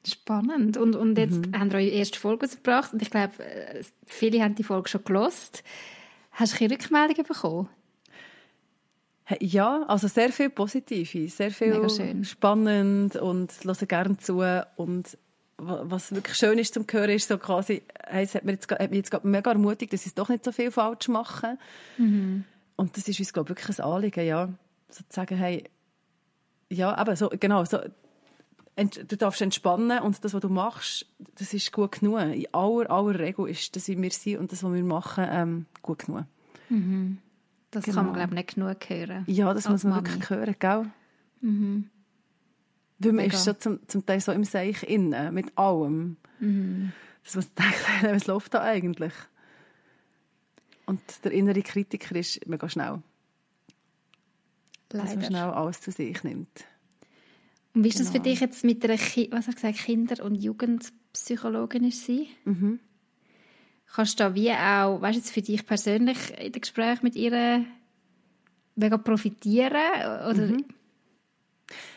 Spannend. Und, und jetzt mhm. haben wir eure erste Folge gebracht und ich glaube, äh, viele haben die Folge schon gelost. Hast du Rückmeldungen bekommen? Ja, also sehr viel Positive, sehr viel spannend und hören gerne zu und was wirklich schön ist zum Hören ist so quasi, hey, es hat mir jetzt, hat mich jetzt mega ermutigt, dass ich doch nicht so viel falsch mache. Mhm. Und das ist uns, glaube ich, wirklich ein Anliegen, ja. So zu sagen, hey, ja, aber so, genau, so, du darfst entspannen und das, was du machst, das ist gut genug. In aller, aller Regel ist das, wie wir sind und das, was wir machen, ähm, gut genug. Mhm. Das genau. kann man, glaube ich, nicht genug hören. Ja, das muss man Mami. wirklich hören, gell? Mhm. Weil man Mega. ist schon zum, zum Teil so im Seich innen, mit allem. Mhm. Dass man denkt, was läuft da eigentlich? Und der innere Kritiker ist mega schnell. Leider. Dass man schnell alles zu sich nimmt. Und wie ist das für genau. dich jetzt mit einer Ki was hast gesagt, Kinder- und Jugendpsychologin sein? Mhm. Kannst du da wie auch, weißt du, jetzt für dich persönlich in dem Gespräch mit ihr mega profitieren? Oder? Mhm.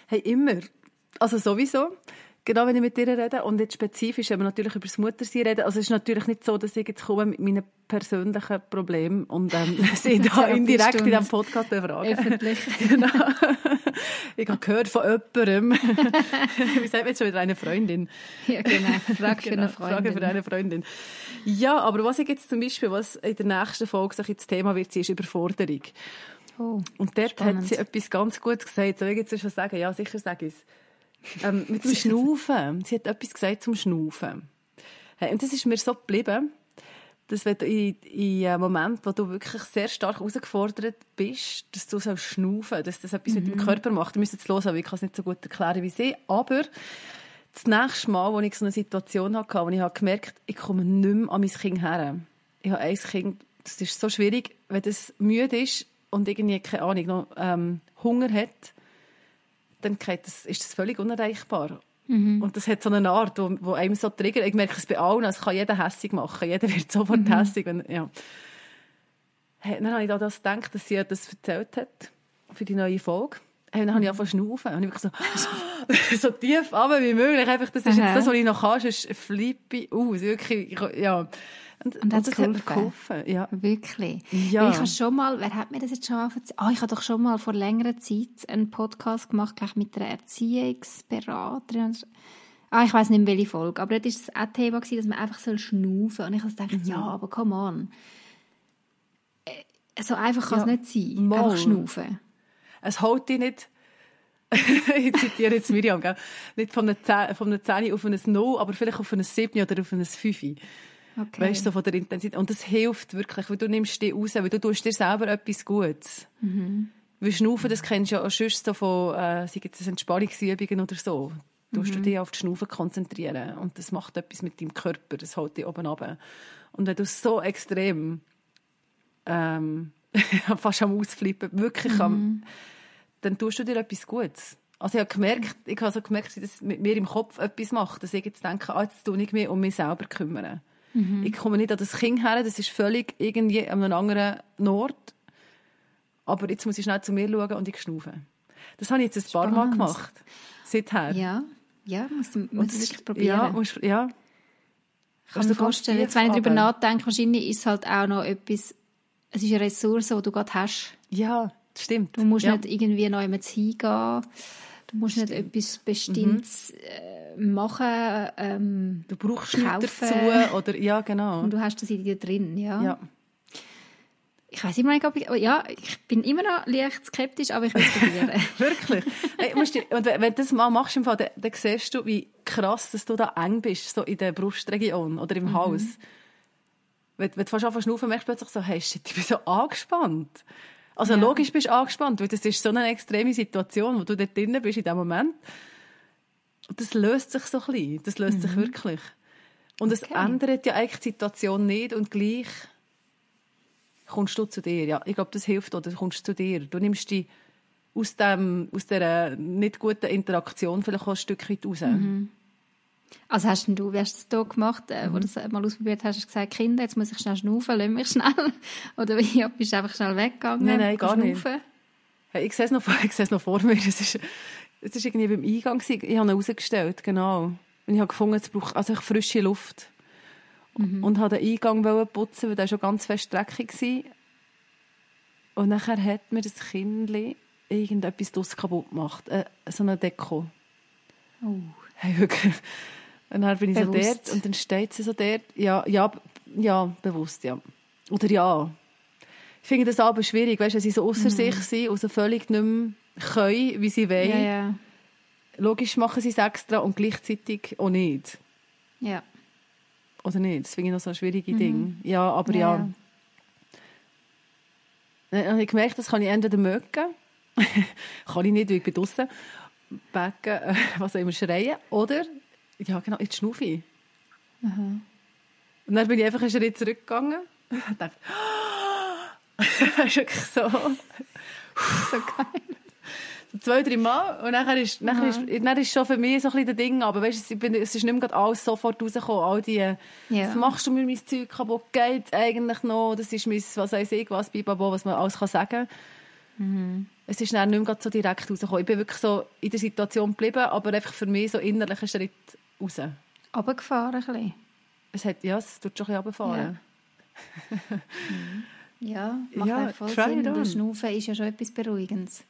Hey, immer. Also sowieso genau wenn ich mit dir rede und jetzt spezifisch, wenn wir natürlich über das Muttersein reden, also es ist natürlich nicht so, dass ich jetzt komme mit meinen persönlichen Problemen und ähm, sie da indirekt in diesem Podcast befragen. Öffentlich. genau. Ich habe gehört von jemandem, wie sagt man jetzt schon wieder, eine Freundin. Ja, genau. Frage für genau. eine Freundin. Frage für eine Freundin. Ja, aber was ich jetzt zum Beispiel, was in der nächsten Folge sich das Thema wird, ist Überforderung. Oh, und dort spannend. hat sie etwas ganz Gutes gesagt. Soll ich jetzt schon sagen? Ja, sicher sage ich es. Ähm, mit dem Schnaufen. Sie hat etwas gesagt zum Schnaufen. Hey, und das ist mir so geblieben, dass wenn du in, in einem Moment, wo du wirklich sehr stark herausgefordert bist, dass du so schnaufen, dass das etwas mit dem Körper macht. Ich müsste jetzt hören, weil ich kann es nicht so gut erklären wie sie. Aber das nächste Mal, als ich so eine Situation hatte, wo ich habe gemerkt ich komme nicht mehr an mein Kind her. Ich habe ein Kind, das ist so schwierig, wenn es müde ist und irgendwie, keine Ahnung, noch ähm, Hunger hat, dann das, ist das völlig unerreichbar. Mhm. Und das hat so eine Art, wo, wo einem so triggert. Ich merke es bei allen, es kann jeder hässig machen. Jeder wird sofort mhm. hässig. Wenn, ja. Hey, dann habe ich da das gedacht, dass sie das erzählt hat für die neue Folge. Hey, dann habe ich angefangen zu schnaufen. Und ich so, so tief runter wie möglich. Einfach, das ist jetzt das, was ich noch kann, ist flippy aus. Wirklich, ja. Und, und, das hat mir geholfen. Ja. Wirklich. Ja. Ich habe schon mal, wer hat mir das jetzt schon mal erzählt? Ah, ich habe doch schon mal vor längerer Zeit einen Podcast gemacht, gleich mit einer Erziehungsberaterin. Ah, ich weiß nicht mehr, welche Folge. Aber dort war das auch Thema, dass man einfach schnaufen soll. Und ich habe gedacht, mhm. ja, aber come on. Äh, so einfach kann es ja. nicht sein. Mal. Einfach schnaufen. Es hält dich nicht ich zitiere jetzt Miriam, gell? nicht von einer 10, von einer 10 auf ein No, aber vielleicht auf ein 7 oder auf ein 5. Okay. Weißt du, so von der Intensität. Und das hilft wirklich, weil du nimmst dich raus, weil du tust dir selber etwas Gutes. Mhm. Weil Schnaufen, das kennst du ja auch sonst so von, äh, sei es Entspannungsübungen oder so. Du musst mhm. dich auf die Schnaufen konzentrieren. Und das macht etwas mit deinem Körper, das hält dich oben runter. Und wenn du so extrem, ähm, fast am Ausflippen, wirklich mhm. am, dann tust du dir etwas Gutes. Also ich habe gemerkt, ich habe so gemerkt, dass mit mir im Kopf etwas macht, dass ich jetzt denke, ah, jetzt tue ich mich um mich selber kümmern. Mhm. Ich komme nicht an das Kind her, das ist völlig irgendwie an einem anderen Ort. Aber jetzt muss ich schnell zu mir schauen und ich schnaufe. Das habe ich jetzt ein Spannend. paar Mal gemacht. Seither. Ja, ja muss, muss ich wirklich probieren. Ja, musst, ja. Kann ich mir vorstellen. Jetzt, wenn ich darüber nachdenke, wahrscheinlich ist es halt auch noch etwas, es ist eine Ressource, die du gerade hast. Ja, das stimmt. Du musst ja. nicht irgendwie noch jemand hingehen. Du musst nicht etwas Bestimmtes mhm. Machen. Ähm, du brauchst nichts dazu. Oder, ja, genau. Und du hast das in dir drin, ja. ja. Ich weiß immer nicht, ob ich, ja, ich bin immer noch leicht skeptisch, aber ich will es probieren. Wirklich? Hey, musst du, und wenn du das mal machst, im Fall, dann, dann siehst du, wie krass, dass du da eng bist, so in der Brustregion oder im mhm. Hals. Wenn, wenn du fast anfängst zu merkst du plötzlich so, hey, shit, ich bin so angespannt. Also ja. logisch bist du angespannt, weil das ist so eine extreme Situation, wo du dort drinnen bist in dem Moment. Und das löst sich so ein bisschen. Das löst mhm. sich wirklich. Und es okay. ändert ja eigentlich die Situation nicht und gleich kommst du zu dir. Ja, ich glaube, das hilft oder kommst zu dir. Du nimmst die aus, dem, aus dieser nicht guten Interaktion vielleicht auch ein Stück weit raus. Mhm. Also hast du, wie hast du das hier gemacht, äh, mhm. wo du das mal ausprobiert hast, hast du gesagt, Kinder, jetzt muss ich schnell schnaufen, lass mich schnell. Oder wie, bist du einfach schnell weggegangen? Nein, nein, gar nicht. Hey, ich sehe es noch, noch vor mir. Es ist, es ist irgendwie beim Eingang, ich habe ihn rausgestellt, genau. Und ich habe gefunden, es braucht also frische Luft. Mhm. Und habe den Eingang putzen, weil der schon ganz fest dreckig war. Und nachher hat mir das Kind irgendetwas draus kaputt gemacht. Äh, so eine Deko. Oh. Hey, wirklich. Und dann bin ich bewusst. so dort und dann steht sie so dort. Ja, ja, ja, bewusst, ja. Oder ja. Ich finde das aber schwierig, weißt, wenn sie so außer mhm. sich sind und so völlig nicht mehr können, wie sie wollen. Ja, ja. Logisch machen sie es extra und gleichzeitig auch nicht. Ja. Oder nicht? Das finde ich noch so ein schwieriges mhm. Ding. Ja, aber ja. ja. Habe ich gemerkt, das kann ich entweder mögen. kann ich nicht, weil ich bin draussen. Becken, äh, was auch immer, schreien. Oder, ja genau, jetzt schnaufe ich. Mhm. Und dann bin ich einfach einen Schritt zurückgegangen und dachte, das ist wirklich so. so geil. So zwei, drei Mal. Und dann ist, mhm. ist, dann ist schon für mich so ein bisschen das Ding, aber weißt, ich bin, es ist nicht mehr alles sofort rausgekommen. All die, ja. was machst du mit meinem Zeug kaputt? Geht eigentlich noch? Das ist mein, was weiß ich, was, Bibabo, was man alles kann sagen kann. Mhm. Es ist dann nicht mehr so direkt rausgekommen. Ich bin wirklich so in der Situation geblieben, aber einfach für mich so innerlich einen Schritt raus. Runtergefahren ein bisschen? Es hat, ja, es tut schon ein bisschen runterfahren. Ja, mhm. ja macht ja, voll Sinn. Der Schnaufen ist ja schon etwas Beruhigendes.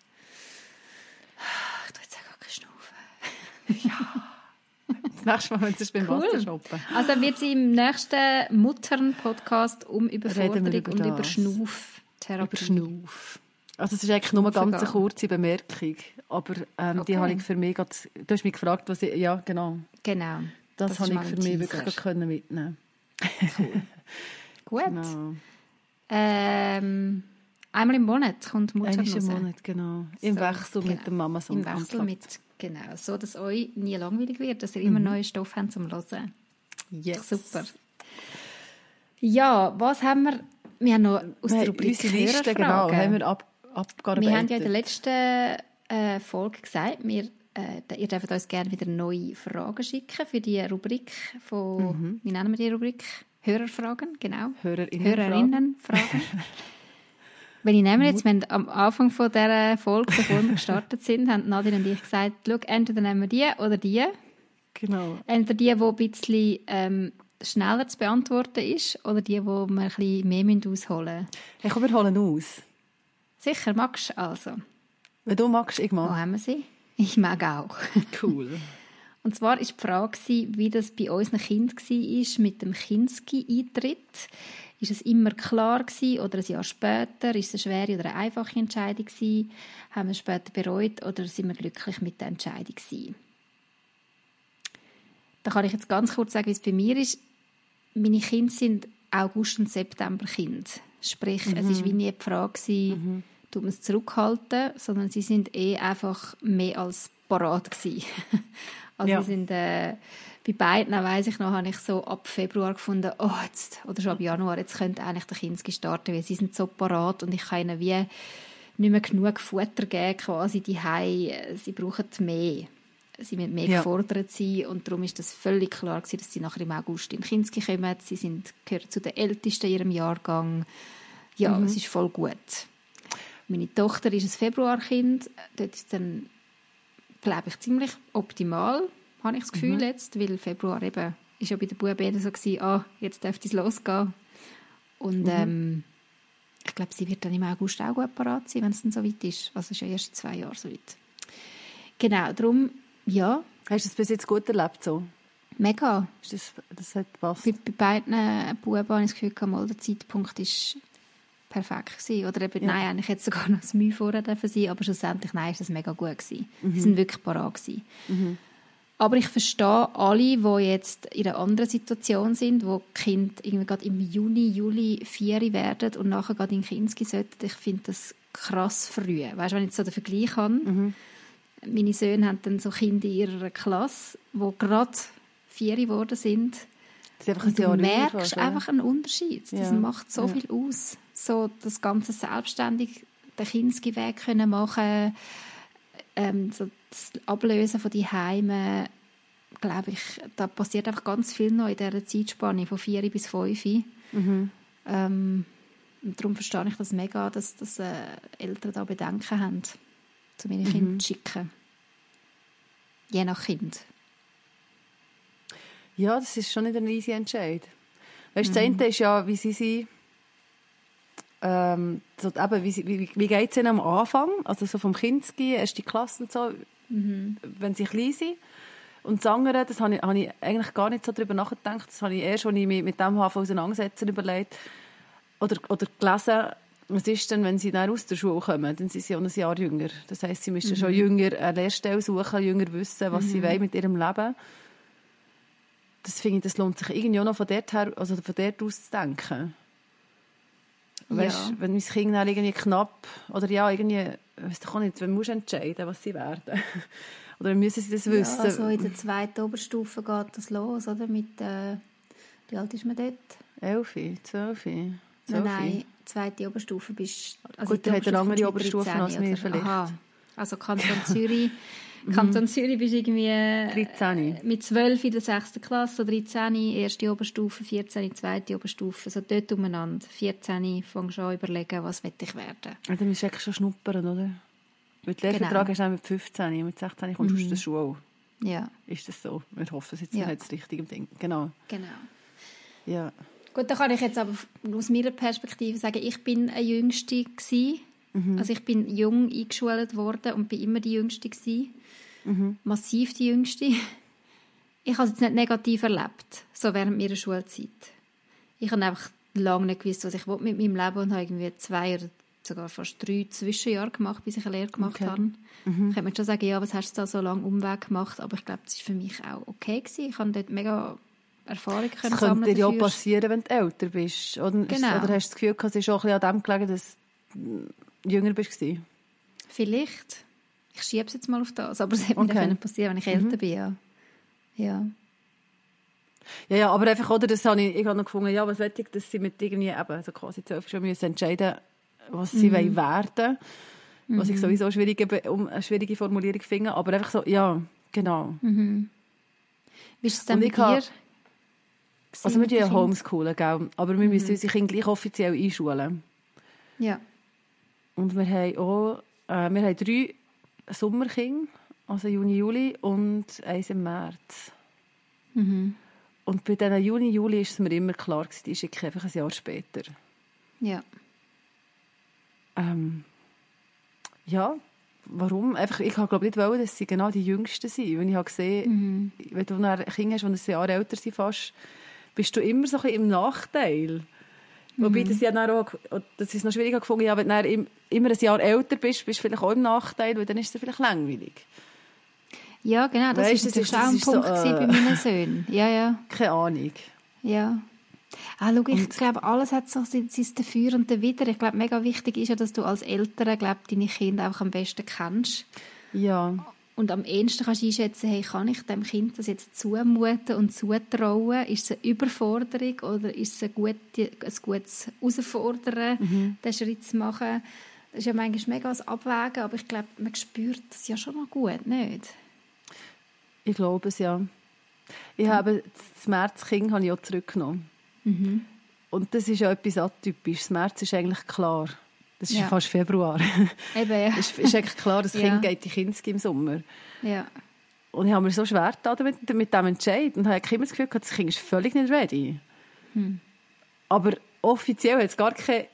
Ich tue jetzt auch gar keine Schnaufen. ja. Das nächste Mal, wenn es beim cool. Wasser shoppen. Also wird sie im nächsten Muttern-Podcast um Überforderung über und über Schnauftherapie. Über Schnauf. Also es ist eigentlich nur eine ganz kurze Bemerkung, aber ähm, okay. die habe ich für mich grad, du hast mich gefragt, was ich, ja genau. Genau. Das, das habe ich für mich wirklich können mitnehmen. Cool. Gut. Genau. Ähm, einmal im Monat kommt Einmal Mutternuss. im Monat, genau. Im So, Wechsel genau. mit dem mama Im Wechsel mit, genau, so dass euch nie langweilig wird, dass ihr immer neue Stoff habt zum Hören. Yes. Super. Ja, was haben wir? Wir haben noch aus Wir der Rubrik Liste, genau, haben wir ab, abgearbeitet. Wir haben ja in der letzten äh, Folge gesagt, wir, äh, ihr dürft uns gerne wieder neue Fragen schicken für die Rubrik von, Mhm. wie nennen wir die Rubrik? Hörerfragen, genau. Hörerinnen- Hörerinnenfragen. Wenn ich nehme jetzt, wir haben am Anfang von dieser Folge, bevor wir gestartet sind, haben Nadine und ich gesagt, schau, entweder nehmen wir die oder die. Genau. Entweder die, die ein bisschen ähm, schneller zu beantworten ist, oder die, wo wir ein bisschen mehr ausholen müssen. Hey, komm, wir holen aus. Sicher, magst du also. Wenn du magst, ich Wo mag. haben wir sie? Ich mag auch. Cool. Und zwar war die Frage, wie das bei unseren Kindern war mit dem Kinski-Eintritt. Ist es immer klar gewesen, oder ein Jahr später? Ist es eine schwere oder eine einfache Entscheidung gewesen? Haben wir es später bereut oder sind wir glücklich mit der Entscheidung gewesen? Da kann ich jetzt ganz kurz sagen, wie es bei mir ist. Meine Kinder sind August- und September-Kinder. Sprich, es war wie nie die Frage, gewesen, tut man es zurückhalten, sondern sie sind eh einfach mehr als parat gewesen. also Ja. sie sind, äh, bei beiden, weiss ich noch, habe ich so ab Februar gefunden, oh, jetzt, oder schon ab Januar, jetzt könnte eigentlich der Kinski starten, weil sie sind so parat und ich kann ihnen wie nicht mehr genug Futter geben, quasi die Sie brauchen mehr. Sie müssen mehr Ja. gefordert sein und darum ist das völlig klar gewesen, dass sie nachher im August in Kinski kommen. Sie sind, gehören zu den Ältesten in ihrem Jahrgang. Ja, es ist voll gut. Meine Tochter ist ein Februarkind. Dort ist dann, glaube ich, ziemlich optimal, habe ich das Gefühl jetzt, weil Februar eben, ist ja bei den Buben so gewesen, ah, jetzt dürfte es losgehen. Und ähm, ich glaube, sie wird dann im August auch gut parat sein, wenn es dann so weit ist. Also ist ja erst in zwei Jahren so weit. Genau, darum, ja, Hast du es bis jetzt gut erlebt so? mega. Ist das, das hat gepasst? Bei, bei beiden Buben habe ich das Gefühl, gehabt, mal der Zeitpunkt ist perfekt gewesen. Oder eben, Ja. nein, eigentlich hätte es sogar noch das Mühe vorher dürfen sein, aber schlussendlich, nein, ist das mega gut gewesen. Mhm. Sie sind wirklich parat gewesen. Aber ich verstehe alle, die jetzt in einer anderen Situation sind, wo die Kinder irgendwie gerade im Juni, Juli vier werden und nachher gerade in Kinski sollten. Ich finde das krass früh. Weißt du, wenn ich jetzt so den Vergleich habe, Mhm. Meine Söhne haben dann so Kinder in ihrer Klasse, die gerade vier geworden sind. Das ist einfach ein Und du jünger merkst oder? einfach einen Unterschied. Das Ja. macht so Ja. viel aus. So das ganze selbstständig den Kinski-Weg können machen, ähm, so das Ablösen von die Heime, glaube ich, da passiert einfach ganz viel noch in dieser Zeitspanne von vier bis fünf. Mhm. Ähm, und darum verstehe ich das mega, dass, dass äh, Eltern da Bedenken haben, zu ihren Mhm. Kindern zu schicken. Je nach Kind. Ja, das ist schon nicht ein easy Entscheid. Weißt, Mhm. Das eine ist ja, wie sie sind, ähm, so, eben, wie, wie, wie geht es ihnen am Anfang, also so vom Kinski, erste Klasse und so, Mhm. wenn sie klein sind. Und das andere, das habe ich, habe ich eigentlich gar nicht so darüber nachgedacht, das habe ich erst, als ich mich mit dem habe auseinandersetzen überlegt, oder, oder gelesen, was ist denn, wenn sie dann aus der Schule kommen, dann sind sie ja noch ein Jahr jünger. Das heisst, sie müssen schon jünger eine Lehrstelle suchen, jünger wissen, was sie wollen mit ihrem Leben. Das finde ich, das lohnt sich irgendwie auch noch von dort her, also von dort aus zu denken. Weißt, Ja. wenn mein Kind dann irgendwie knapp, oder ja, irgendwie, doch auch nicht, musst du entscheiden, was sie werden. oder müssen sie das wissen? Ja, also in der zweiten Oberstufe geht das los, oder? Mit, äh, wie alt ist man dort? Elfi, zwölfi, Nein, nein, zweite Oberstufe bist also Gut, die ihr habt eine andere Oberstufe als bist du wir 13, oder? vielleicht. Mhm. Aha. Also Kanton Zürich. Kanton Zürich bist du irgendwie äh, 13. mit 12 in der 6. Klasse, 13 erste Oberstufe, 14 zweite Oberstufe, so dort umeinander. 14 fängst du an überlegen, was will ich werden. Ja, dann musst du eigentlich schon schnuppern, oder? Weil die Lehrvertrag Genau. hast du mit 15, mit 16 kommst du aus der Schule. Ja, Ist das so? Wir hoffen es jetzt Ja. nicht das richtige Ding. Genau. genau. Ja. Gut, da kann ich jetzt aber aus meiner Perspektive sagen, ich bin eine Jüngste gsi. Also ich bin jung eingeschult worden und bin immer die Jüngste gsi. Massiv die Jüngste. Ich habe es jetzt nicht negativ erlebt, so während meiner Schulzeit. Ich habe einfach lange nicht gewusst, was ich will mit meinem Leben und habe irgendwie zwei oder sogar fast drei Zwischenjahre gemacht, bis ich eine Lehre gemacht Okay. habe. Ich könnte mir schon sagen, ja, was hast du da so lange Umweg gemacht, aber ich glaube, das war für mich auch okay gewesen. Ich habe dort mega Erfahrung können Das sammeln könnte dir ja passieren, wenn du älter bist. Oder, Genau. oder hast du das Gefühl, es ist auch ein bisschen an dem gelegen, dass du jünger bist? gewesen? Vielleicht. Ich schiebe es jetzt mal auf das. Aber es hätte mir Okay. Mhm. dann können passieren, wenn ich älter bin, ja. Ja. Ja, ja, aber einfach, oder, das habe ich, ich habe noch gefunden, ja, was will ich, dass sie mit irgendwie eben, also quasi zwölf schon müssen entscheiden, was sie wollen werden. Was ich sowieso schwierige, um eine schwierige Formulierung finde, aber einfach so, ja, genau. Wie ist es denn bei ich dir? Also wir ja homeschoolen, gell? aber wir müssen unsere Kinder gleich offiziell einschulen. Ja. Und wir haben auch, äh, wir haben drei Sommerkinder, also Juni, Juli und eins im März. Und bei diesen Juni, Juli ist es mir immer klar gewesen, die schicke ich einfach ein Jahr später. Ja. Ähm, ja, warum? Einfach, ich glaube nicht wollen, dass sie genau die Jüngsten sind. Wenn ich habe gesehen, wenn du dann Kinder hast, die ein Jahr älter sind fast, bist du immer so ein bisschen im Nachteil. Wobei das ja dann auch, das ist noch schwieriger gefunden, ja, wenn du immer ein Jahr älter bist, bist du vielleicht auch im Nachteil, weil dann ist es vielleicht langweilig. Ja, genau, das Weißt, ist das das ein ist so, Punkt äh, bei meinen Söhnen. Ja, ja, Keine Ahnung. ja. Ah, schau, ich glaube, alles hat so sein sein Dafür und Dawider. Ich glaube, mega wichtig ist ja, dass du als Eltern, glaube deine Kinder einfach am besten kennst. Ja, Und am ehesten kannst du einschätzen, hey, kann ich dem Kind das jetzt zumuten und zutrauen? Ist es eine Überforderung oder ist es ein, gute, ein gutes Herausfordern, den Schritt zu machen? Das ist ja manchmal mega ein Abwägen, aber ich glaube, man spürt das ja schon noch gut, nicht? ich glaube es, ja. Ich habe das Märzkind habe ich auch zurückgenommen. Und das ist ja etwas atypisches. Das März ist eigentlich klar. Das ist Ja. fast Februar. Eben, ja. Es ist, ist eigentlich klar, das Ja. Kind geht in Kinski im Sommer. ja. Und ich habe mir so schwer getan damit, mit diesem Entscheid. Und habe immer das Gefühl, gehabt, das Kind ist völlig nicht ready. Aber offiziell hat es gar keine...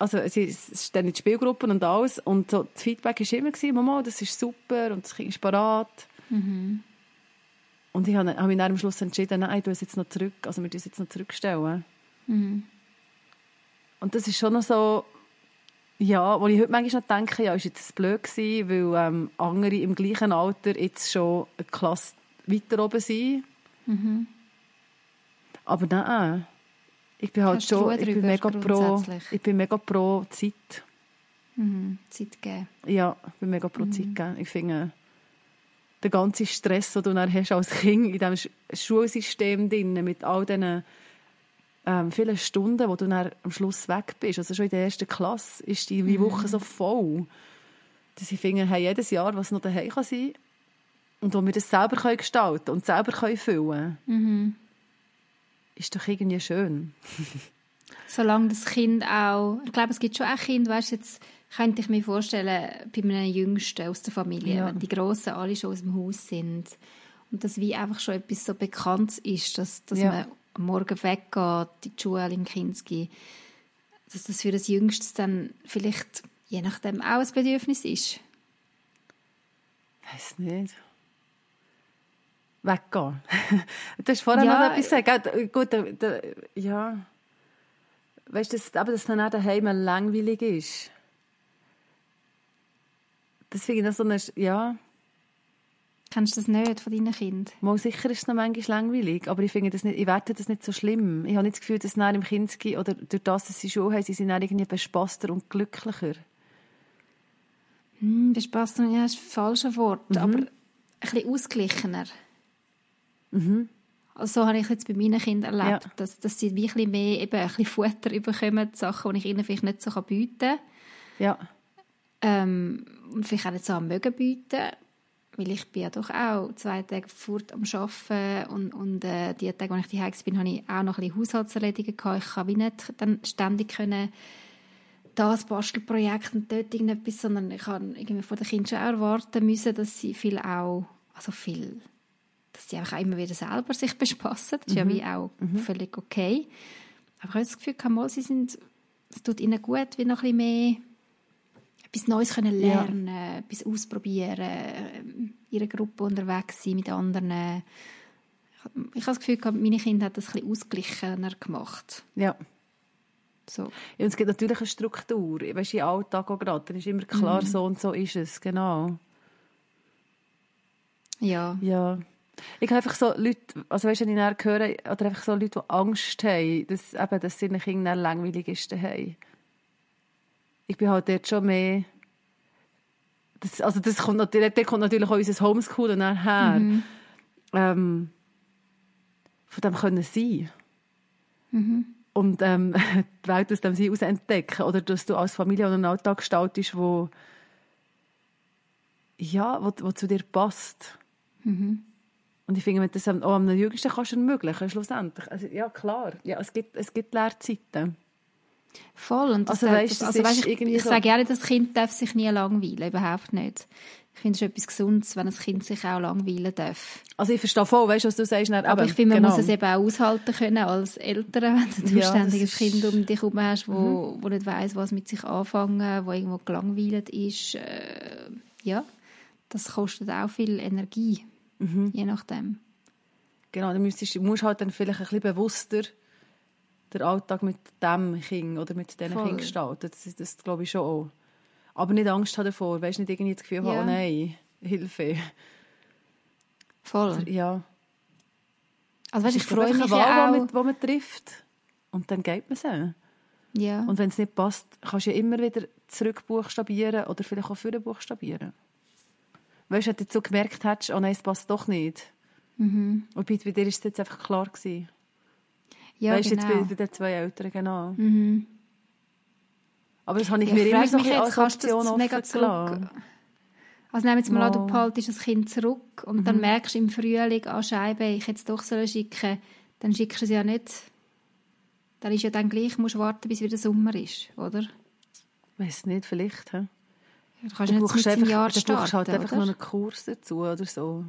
Also es dann in die Spielgruppen und alles. Und so, das Feedback war immer, gewesen, Mama, das ist super und das Kind ist parat. Und ich habe, habe mich dann am Schluss entschieden, nein, es jetzt noch zurück. Also wir es jetzt noch zurückstellen. Und das ist schon noch so... Ja, wo ich heute manchmal noch denke, ja, ist jetzt blöd gewesen, weil ähm, andere im gleichen Alter jetzt schon eine Klasse weiter oben sind. Aber nein, ich bin halt Hast schon, ich bin mega pro, ich bin mega pro Zeit. Mhm. Zeit geben. Ja, ich bin mega Mhm. pro Zeit geben. Ich finde, der ganze Stress, den du dann hast als Kind in diesem Sch- Schulsystem drin, mit all diesen ähm, vielen Stunden, wo du dann am Schluss weg bist, also schon in der ersten Klasse, ist die Mhm. Woche so voll, dass ich finde, hey, jedes Jahr, was noch daheim kann sein und wo wir das selber können gestalten und selber können füllen Mhm. ist doch irgendwie schön. Solange das Kind auch, ich glaube, es gibt schon auch Kinder, weißt, jetzt könnte ich mir vorstellen, bei einem Jüngsten aus der Familie, Ja. wenn die Grossen alle schon aus dem Haus sind und das wie einfach schon etwas so Bekanntes ist, dass, dass Ja. man am Morgen weggeht, in die Schule im Kinski, dass das für das Jüngstes dann vielleicht je nachdem auch ein Bedürfnis ist. Weiß nicht. Weggehen. du hast vorher Ja, noch etwas gesagt. Gut, da, da, ja. Weißt du, dass, aber dass dann auch daheim langweilig ist. Das finde ich noch so eine, ja, Kennst du das nicht von deinen Kindern? mal sicher ist es noch manchmal langweilig, aber ich finde das nicht, ich werte das nicht so schlimm. Ich habe nicht das Gefühl, dass dann im Kinski oder durch das, dass sie Schule haben, sie sind irgendwie bespaßter und glücklicher. Hm, Bespaßt, ja, ist das falsche Wort, Mhm. aber ein bisschen ausgeglichener. Also so habe ich jetzt bei meinen Kindern erlebt, Ja. dass, dass sie wie ein bisschen mehr eben ein bisschen Futter bekommen, Sachen, die ich ihnen vielleicht nicht so bieten kann. Ja, Ähm, und vielleicht auch nicht so am Mögen bieten, weil ich bin ja doch auch zwei Tage fort am Arbeiten und, und äh, die Tage, als ich daheim bin, habe ich auch noch ein bisschen Haushaltserledigen gehabt. Ich kann wie nicht dann ständig können das Bastelprojekt und dort irgendetwas, sondern ich habe irgendwie von den Kindern schon auch erwarten müssen, dass sie viel auch, also viel, dass sie einfach auch immer wieder selber sich bespassen. Das ist ja wie auch völlig okay. Aber ich habe das Gefühl, mal, sie sind, es tut ihnen gut, wie noch ein bisschen mehr etwas Neues können Ja. lernen, etwas ausprobieren, ähm, in einer Gruppe unterwegs sein mit anderen. Ich habe ich habe das Gefühl, meine Kinder haben das ein bisschen ausgeglichener gemacht. ja. So. Ja, und es gibt natürlich eine Struktur. Weißt du, im Alltag auch gerade. Dann ist immer klar, so und so ist es. Genau. Ja. Ja. Ich habe einfach so Leute, also weißt du, wenn ich höre, oder einfach so Leute, die Angst haben, dass, eben, dass ihren Kindern langweilig ist daheim. Ich bin halt dort schon mehr... Das, also das kommt natürlich, dort kommt natürlich auch unser Homeschooling nachher. Mhm. Ähm, von dem können sein. Mhm. Und ähm, die Welt aus dem sie heraus entdecken. Oder dass du als Familie einen Alltag gestaltest, wo, ja, wo, wo zu dir passt. Mhm. Und ich finde, das auch einem Jugendlichen kannst du ermöglichen, schlussendlich. Also, ja, klar. Ja, es gibt, es gibt Lehrzeiten. Voll. Und Also, weisst, das also, ist weisst, ich, ich so- sage gerne, das Kind darf sich nie langweilen, überhaupt nicht. Ich finde es etwas Gesundes, wenn ein Kind sich auch langweilen darf. Also ich verstehe voll, weißt du, was du sagst. Aber eben, ich finde, man genau. muss es eben auch aushalten können als Eltern, wenn du Ja, ein das Kind ist- um dich herum hast, wo, wo nicht weiss, was mit sich anfangen, wo irgendwo gelangweilt ist. Äh, ja, das kostet auch viel Energie, Mhm. je nachdem. Genau, du musst halt dann vielleicht ein bisschen bewusster den Alltag mit dem Kind oder mit diesen. Kindern gestalten. Das, das glaube ich schon auch. Aber nicht Angst haben davor. Weißt du, nicht irgendwie das Gefühl haben, Ja. oh nein, Hilfe. Voll. Ja. Also weißt, ich freue ich, mich Wahl, ja auch. man, die man trifft. Und dann geht man sie. Ja. Und wenn es nicht passt, kannst du ja immer wieder zurückbuchstabieren oder vielleicht auch vorne buchstabieren. Weißt du, wenn du so gemerkt hättest, oh nein, es passt doch nicht. Mhm. Und bei, bei dir war es jetzt einfach klar. Gewesen. Ja, weißt du, genau. jetzt bei, bei den zwei Eltern, genau. Mhm. Aber das habe ich Ja, mir ich immer so mich als du Option mega offen gelassen. Also nehmen wir jetzt mal an, du behaltest das Kind zurück und Mhm. dann merkst du im Frühling, an Scheibe, ich hätte es doch sollen schicken dann schickst du es ja nicht. Dann ist ja dann gleich, musst du warten, bis wieder Sommer ist, oder? Weiß nicht, vielleicht. He? Du kannst Du nicht brauchst, einfach, Jahr du starten, brauchst halt einfach oder? noch einen Kurs dazu oder so.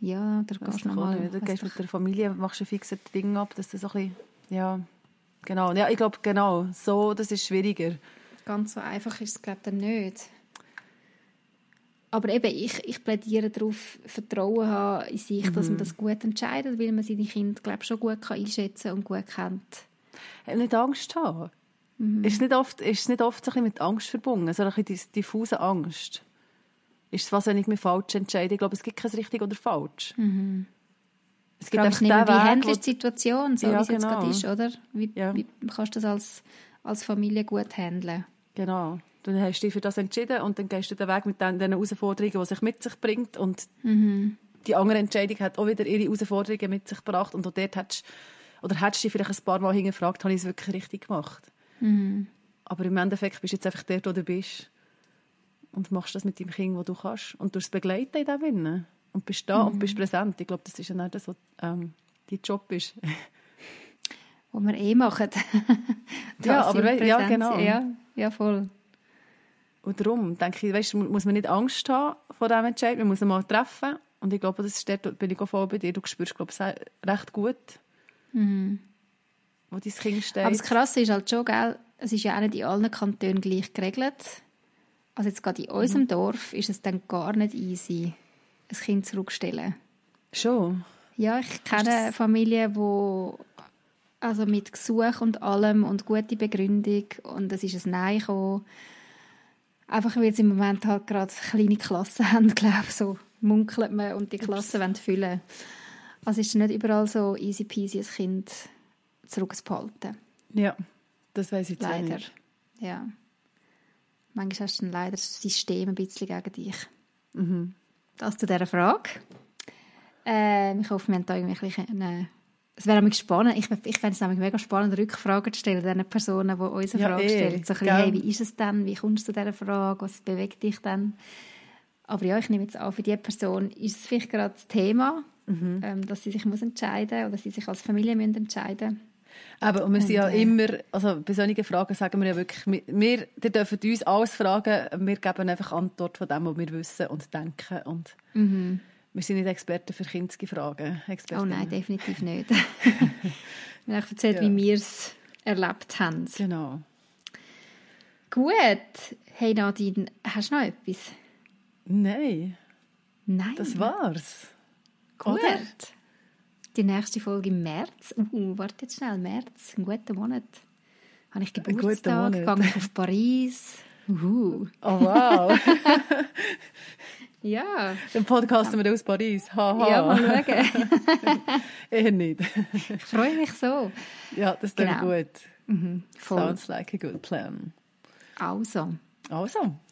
Ja, da gehst du nochmal... Du gehst mit der Familie, machst ein fixes Ding ab, dass das so ein bisschen, ja, genau. Ja, ich glaube, genau, so, das ist schwieriger. Ganz so einfach ist es, glaube ich, dann nicht. Aber eben, ich, ich plädiere darauf, Vertrauen haben in sich, dass Mhm. man das gut entscheidet, weil man seine Kinder, glaube schon gut kann einschätzen und gut kennt. Nicht Angst haben. Mhm. Ist, nicht oft, ist es nicht oft so ein bisschen mit Angst verbunden, so ein bisschen diffuse Angst? Ist es ich mich falsch entscheide? Ich glaube, es gibt kein richtig oder falsch. Es gibt Mhm. Einfach nicht, den wie handelst die Situation, so Ja, wie es jetzt genau. gerade ist, oder? Wie, Ja. wie kannst du das als, als Familie gut handeln? Genau. Dann hast du dich für das entschieden und dann gehst du den Weg mit den, den Herausforderungen, die sich mit sich bringt. Und Mhm. die andere Entscheidung hat auch wieder ihre Herausforderungen mit sich gebracht. Und auch dort hättest, oder hättest du dich vielleicht ein paar Mal hingefragt, habe ich es wirklich richtig gemacht? Mhm. Aber im Endeffekt bist du jetzt einfach dort, wo du bist. Und machst das mit deinem Kind, wo du kannst. Und du es begleiten in Sinne. Und bist da Mhm. und bist präsent. Ich glaube, das ist ja nicht das, was ähm, dein Job ist. Wo wir eh machen. Ja, aber sind wei- ja, genau. Ja, ja, voll. Und darum denke ich, weißt, muss man nicht Angst haben vor diesem Entscheid. Man muss ihn mal treffen. Und ich glaube, das ist dort, bin ich auch voll bei dir. Du spürst, glaube ich, recht gut, Mhm. wo dein Kind steht. Aber das Krasse ist halt schon, gell, es ist ja auch nicht in allen Kantonen gleich geregelt. Also jetzt gerade in unserem Mhm. Dorf ist es dann gar nicht easy, ein Kind zurückzustellen. Schon. Ja, ich kenne Familien, wo also mit Gesuch und allem und gute Begründung und es ist ein Nein gekommen. Einfach weil sie im Moment halt gerade kleine Klassen haben, glaube ich, so munkelt man und die Klassen wollen füllen. Also ist es nicht überall so easy peasy, ein Kind zurückzuhalten. Ja, das weiß ich Leider. nicht. Ja. Manchmal hast du dann leider das System ein bisschen gegen dich. Mhm. Das zu dieser Frage. Ähm, ich hoffe, wir haben da irgendwie ein es wäre nämlich spannend, ich, ich fände es nämlich mega spannend, Rückfragen zu stellen, den Personen, die uns eine Ja, Frage eh, stellen. So ein bisschen, hey, wie ist es denn, wie kommst du zu dieser Frage, was bewegt dich denn? Aber ja, ich nehme jetzt an, für diese Person ist es vielleicht gerade das Thema, Mhm. ähm, dass sie sich muss entscheiden oder sie sich als Familie müssen entscheiden Aber und wir sind ja äh, immer, also bei solchen Fragen sagen wir ja wirklich, wir, die dürfen uns alles fragen, wir geben einfach Antwort von dem, was wir wissen und denken. Und wir sind nicht Experten für kindsche Fragen. Mhm. Oh nein, definitiv nicht. wir haben erzählt, Ja. wie wir es erlebt haben. Genau. Gut. Hey Nadine, hast du noch etwas? Nein, Nein. das war's. Gut. Oder? Die nächste Folge im März. Uh, warte jetzt schnell. März, ein guter Monat. Habe ich Geburtstag, gehe ich auf Paris. Uhu. Oh wow. Ja. Dann podcasten wir aus Paris. Haha. Ja, mal schauen. Eher nicht. ich freue mich so. Ja, das klingt Genau. gut. Mhm. Sounds like a good plan. Also, Also,